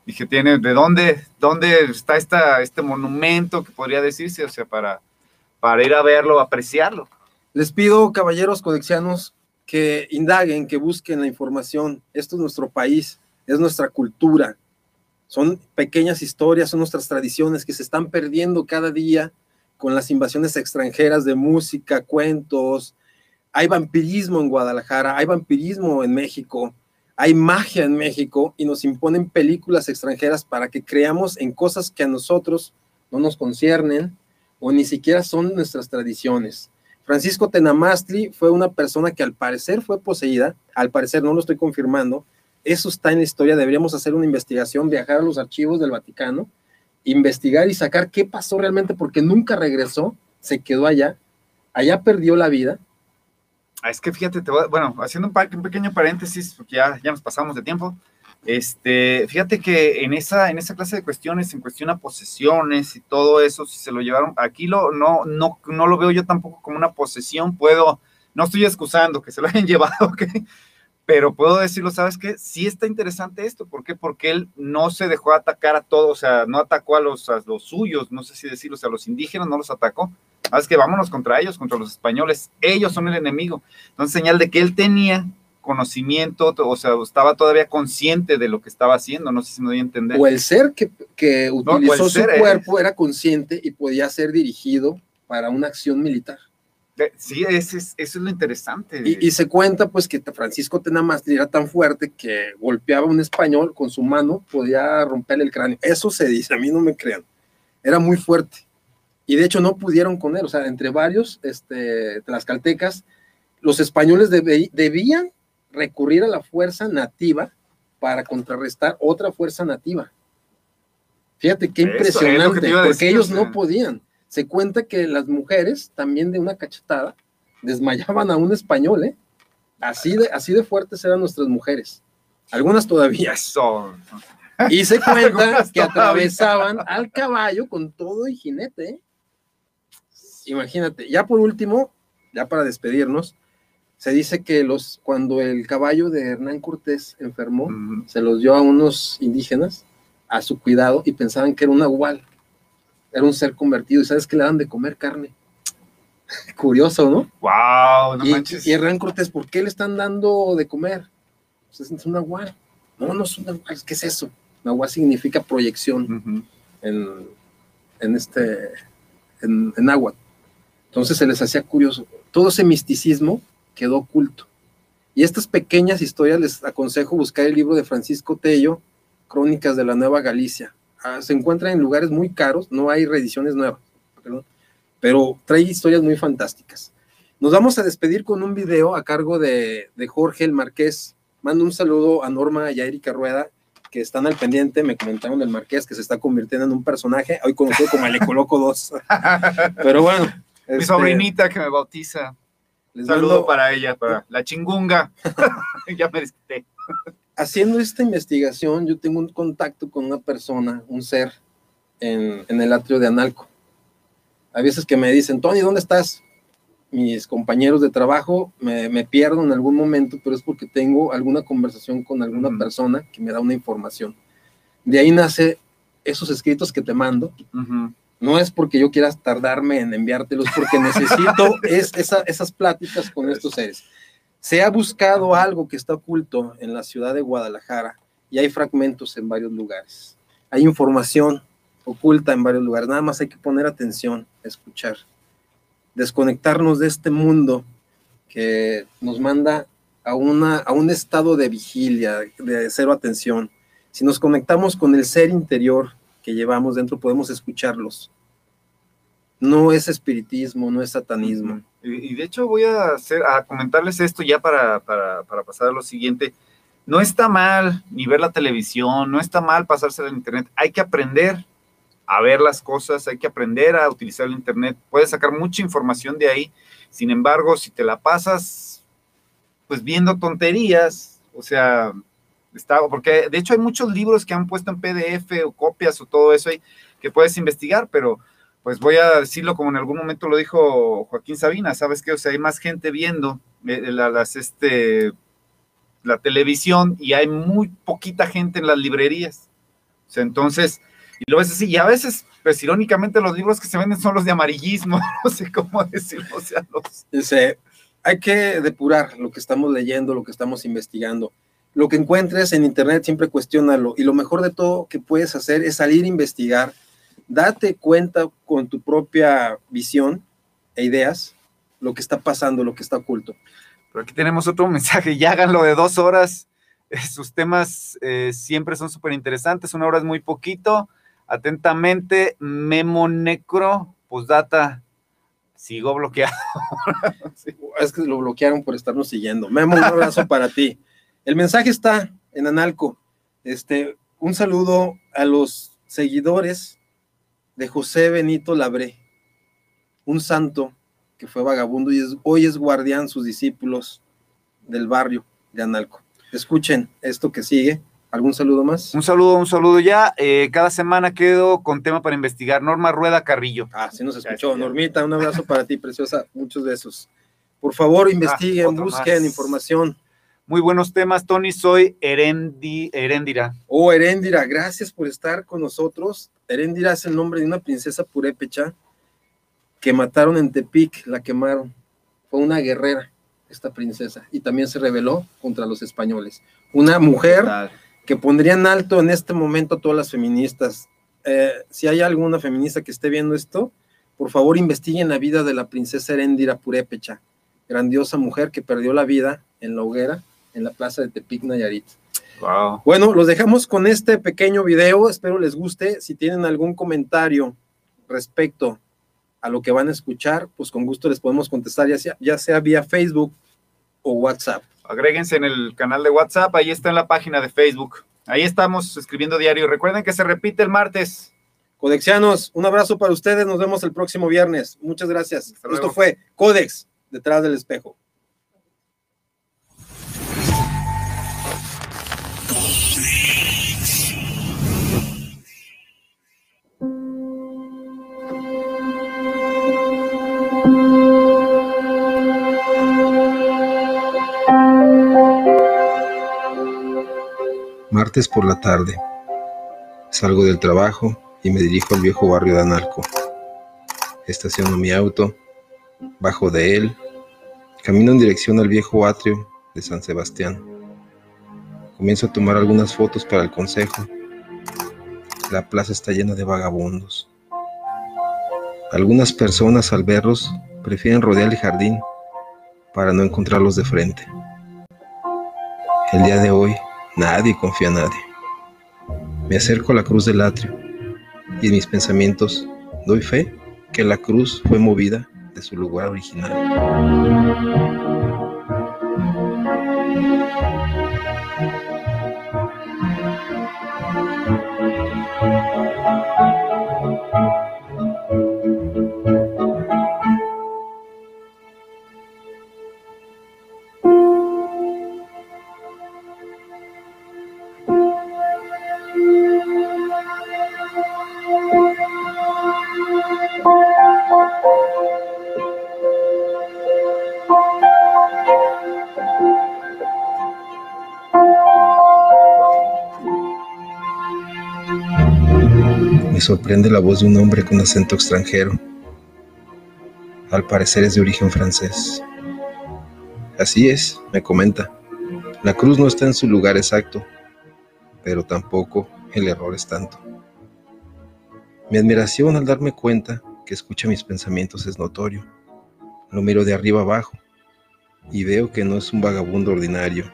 dije, tiene, ¿de dónde, dónde está esta, este monumento que podría decirse? O sea, para, para ir a verlo, apreciarlo. Les pido, caballeros codexianos, que indaguen, que busquen la información. Esto es nuestro país, es nuestra cultura. Son pequeñas historias, son nuestras tradiciones que se están perdiendo cada día con las invasiones extranjeras de música, cuentos. Hay vampirismo en Guadalajara, hay vampirismo en México, hay magia en México y nos imponen películas extranjeras para que creamos en cosas que a nosotros no nos conciernen o ni siquiera son nuestras tradiciones. Francisco Tenamastli fue una persona que al parecer fue poseída, al parecer no lo estoy confirmando, eso está en la historia, deberíamos hacer una investigación, viajar a los archivos del Vaticano, investigar y sacar qué pasó realmente, porque nunca regresó, se quedó allá, allá perdió la vida. Ah, es que fíjate, te bueno, haciendo un, un, pequeño paréntesis, porque ya, ya nos pasamos de tiempo, este, fíjate que en esa, en esa clase de cuestiones, en cuestión a posesiones y todo eso, si se lo llevaron, aquí lo, no, no, no lo veo yo tampoco como una posesión, puedo, no estoy excusando que se lo hayan llevado, ¿ok? Pero puedo decirlo, ¿sabes qué? Sí está interesante esto, ¿por qué? Porque él no se dejó atacar a todos, o sea, no atacó a los, a los suyos, no sé si decirlo, o sea, a los indígenas no los atacó, es que vámonos contra ellos, contra los españoles, ellos son el enemigo. Entonces, señal de que él tenía conocimiento, o sea, estaba todavía consciente de lo que estaba haciendo, no sé si me doy a entender. O el ser que, que utilizó su cuerpo era consciente y podía ser dirigido para una acción militar. Sí, eso es, eso es lo interesante. Y, se cuenta pues que Francisco Tenamastri era tan fuerte que golpeaba a un español con su mano, podía romperle el cráneo. Eso se dice, a mí no me crean. Era muy fuerte. Y de hecho no pudieron con él, o sea, entre varios este, tlaxcaltecas, los españoles debían recurrir a la fuerza nativa para contrarrestar otra fuerza nativa. Fíjate qué impresionante, porque ellos no podían. Se cuenta que las mujeres, también de una cachetada, desmayaban a un español, ¿eh? Así de, así de fuertes eran nuestras mujeres. Algunas todavía. son. Y se cuenta que atravesaban al caballo con todo y jinete. ¿eh? Imagínate. Ya por último, ya para despedirnos, se dice que los, cuando el caballo de Hernán Cortés enfermó, se los dio a unos indígenas a su cuidado y pensaban que era un nahual, era un ser convertido. ¿Y sabes que le dan de comer carne? Curioso, ¿no? ¡Wow! No y, manches. y Hernán Cortés, ¿por qué le están dando de comer? Pues es un nahual. No, no es un nahual, ¿qué es eso? Nahual significa proyección en, en, este, en, en agua. Entonces se les hacía curioso. Todo ese misticismo quedó oculto. Y estas pequeñas historias les aconsejo buscar el libro de Francisco Tello, Crónicas de la Nueva Galicia. Ah, se encuentra en lugares muy caros, no hay reediciones nuevas, pero trae historias muy fantásticas. Nos vamos a despedir con un video a cargo de, Jorge el Marqués. Mando un saludo a Norma y a Erika Rueda, que están al pendiente. Me comentaron del Marqués que se está convirtiendo en un personaje, hoy conocido como El Ecoloco 2. Pero bueno. Mi este, sobrinita que me bautiza. Les Saludo para ella, para la chingunga. ya me desquité. Haciendo esta investigación, yo tengo un contacto con una persona, un ser, en, el atrio de Analco. Hay veces que me dicen, Tony, ¿dónde estás? Mis compañeros de trabajo me, pierdo en algún momento, pero es porque tengo alguna conversación con alguna persona que me da una información. De ahí nace esos escritos que te mando, no es porque yo quiera tardarme en enviártelos, porque necesito es, esas pláticas con estos seres. Se ha buscado algo que está oculto en la ciudad de Guadalajara y hay fragmentos en varios lugares. Hay información oculta en varios lugares. Nada más hay que poner atención, escuchar, desconectarnos de este mundo que nos manda a, una, a un estado de vigilia, de cero atención. Si nos conectamos con el ser interior, que llevamos dentro podemos escucharlos. No es espiritismo, no es satanismo. Y, de hecho voy a, hacer, a comentarles esto ya para, para, para, pasar a lo siguiente. No está mal ni ver la televisión, no está mal pasarse al internet. Hay que aprender a ver las cosas, hay que aprender a utilizar el internet. Puedes sacar mucha información de ahí. Sin embargo, si te la pasas pues viendo tonterías, o sea, está, porque de hecho hay muchos libros que han puesto en PDF o copias o todo eso ahí que puedes investigar, pero pues voy a decirlo como en algún momento lo dijo Joaquín Sabina, ¿sabes qué? O sea, hay más gente viendo eh, las, este, la televisión y hay muy poquita gente en las librerías. entonces, y lo ves así, y a veces, pues irónicamente, los libros que se venden son los de amarillismo, no sé cómo decirlo, o sea, los... Hay que depurar lo que estamos leyendo, lo que estamos investigando. Lo que encuentres en internet siempre cuestiónalo y lo mejor de todo que puedes hacer es salir a investigar, date cuenta con tu propia visión e ideas lo que está pasando, lo que está oculto. Pero aquí tenemos otro mensaje, ya háganlo de dos horas. Eh, sus temas eh, siempre son súper interesantes, una hora es muy poquito. Atentamente, Memo Necro, postdata, sigo bloqueado. Es que lo bloquearon por estarnos siguiendo. Memo, un abrazo para ti. El mensaje está en Analco. Este, un saludo a los seguidores de José Benito Labré, un santo que fue vagabundo y hoy es guardián sus discípulos del barrio de Analco. Escuchen esto que sigue. ¿Algún saludo más? Un saludo, un saludo ya. Eh, cada semana quedo con tema para investigar. Norma Rueda Carrillo. Ah, sí nos escuchó. Normita, un abrazo para ti, preciosa. Muchos besos. Por favor, investiguen, ah, busquen información. Muy buenos temas, Tony. Soy Erendi, Erendira. Oh, Erendira, gracias por estar con nosotros. Erendira es el nombre de una princesa purépecha que mataron en Tepic, la quemaron. Fue una guerrera, esta princesa, y también se rebeló contra los españoles. Una mujer que pondría en alto en este momento a todas las feministas. Eh, si hay alguna feminista que esté viendo esto, por favor investiguen la vida de la princesa Erendira Purépecha, grandiosa mujer que perdió la vida en la hoguera en la plaza de Tepic Nayarit. Wow. Bueno, los dejamos con este pequeño video, espero les guste. Si tienen algún comentario respecto a lo que van a escuchar, pues con gusto les podemos contestar, ya sea, ya sea vía Facebook o WhatsApp. Agréguense en el canal de WhatsApp, ahí está en la página de Facebook. Ahí estamos escribiendo diario. Recuerden que se repite el martes. Codexianos, un abrazo para ustedes. Nos vemos el próximo viernes. Muchas gracias. Esto fue Codex, detrás del espejo. Martes por la tarde. Salgo del trabajo y me dirijo al viejo barrio de Analco. Estaciono mi auto, bajo de él, camino en dirección al viejo atrio de San Sebastián. Comienzo a tomar algunas fotos para el consejo. La plaza está llena de vagabundos. Algunas personas al verlos prefieren rodear el jardín para no encontrarlos de frente. El día de hoy Nadie confía en nadie. Me acerco a la cruz del atrio y en mis pensamientos doy fe que la cruz fue movida de su lugar original. Sorprende la voz de un hombre con acento extranjero. Al parecer es de origen francés. Así es, me comenta. La cruz no está en su lugar exacto, pero tampoco el error es tanto. Mi admiración al darme cuenta que escucha mis pensamientos es notorio. Lo miro de arriba abajo y veo que no es un vagabundo ordinario.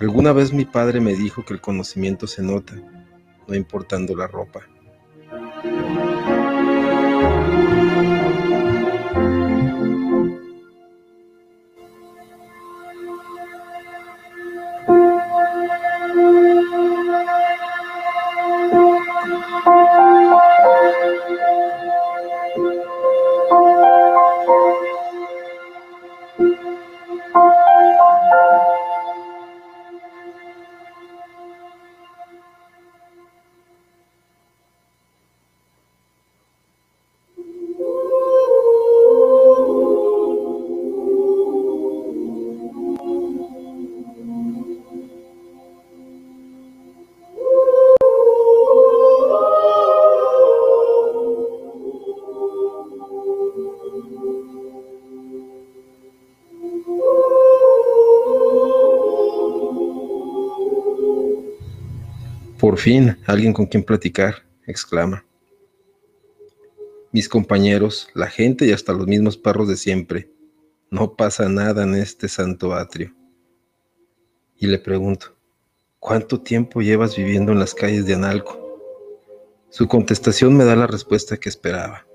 Alguna vez mi padre me dijo que el conocimiento se nota no importando la ropa. Por fin, alguien con quien platicar, exclama. Mis compañeros, la gente y hasta los mismos perros de siempre. No pasa nada en este santo atrio. Y le pregunto, ¿cuánto tiempo llevas viviendo en las calles de Analco? Su contestación me da la respuesta que esperaba.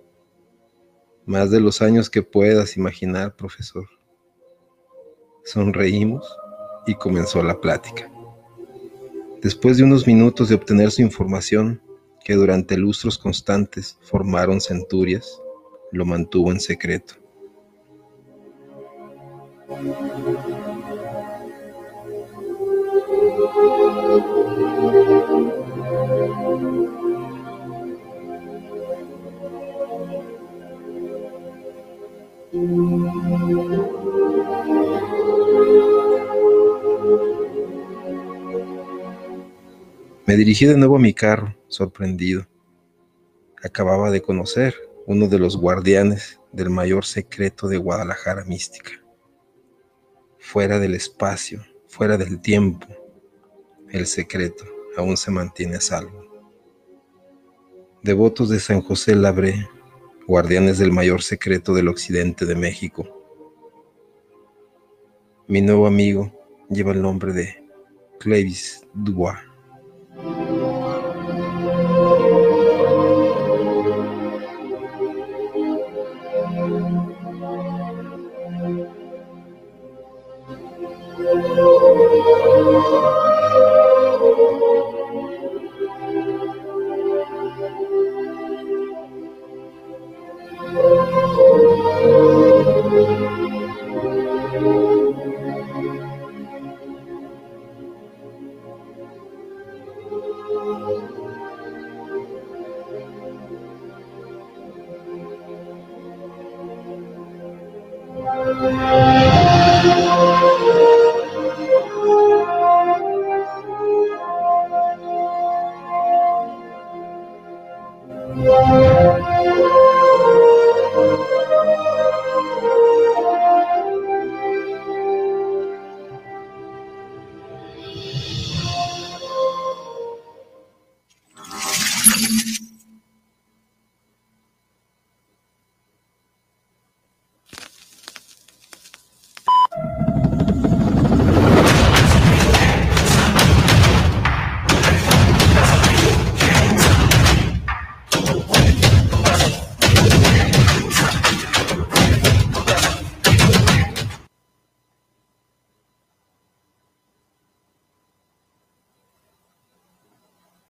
Más de los años que puedas imaginar, profesor. Sonreímos y comenzó la plática. Después de unos minutos de obtener su información, que durante lustros constantes formaron centurias, lo mantuvo en secreto. Dirigí de nuevo a mi carro, sorprendido. Acababa de conocer uno de los guardianes del mayor secreto de Guadalajara mística. Fuera del espacio, fuera del tiempo, el secreto aún se mantiene a salvo. Devotos de San José Labré, guardianes del mayor secreto del occidente de México. Mi nuevo amigo lleva el nombre de Clevis Dubois.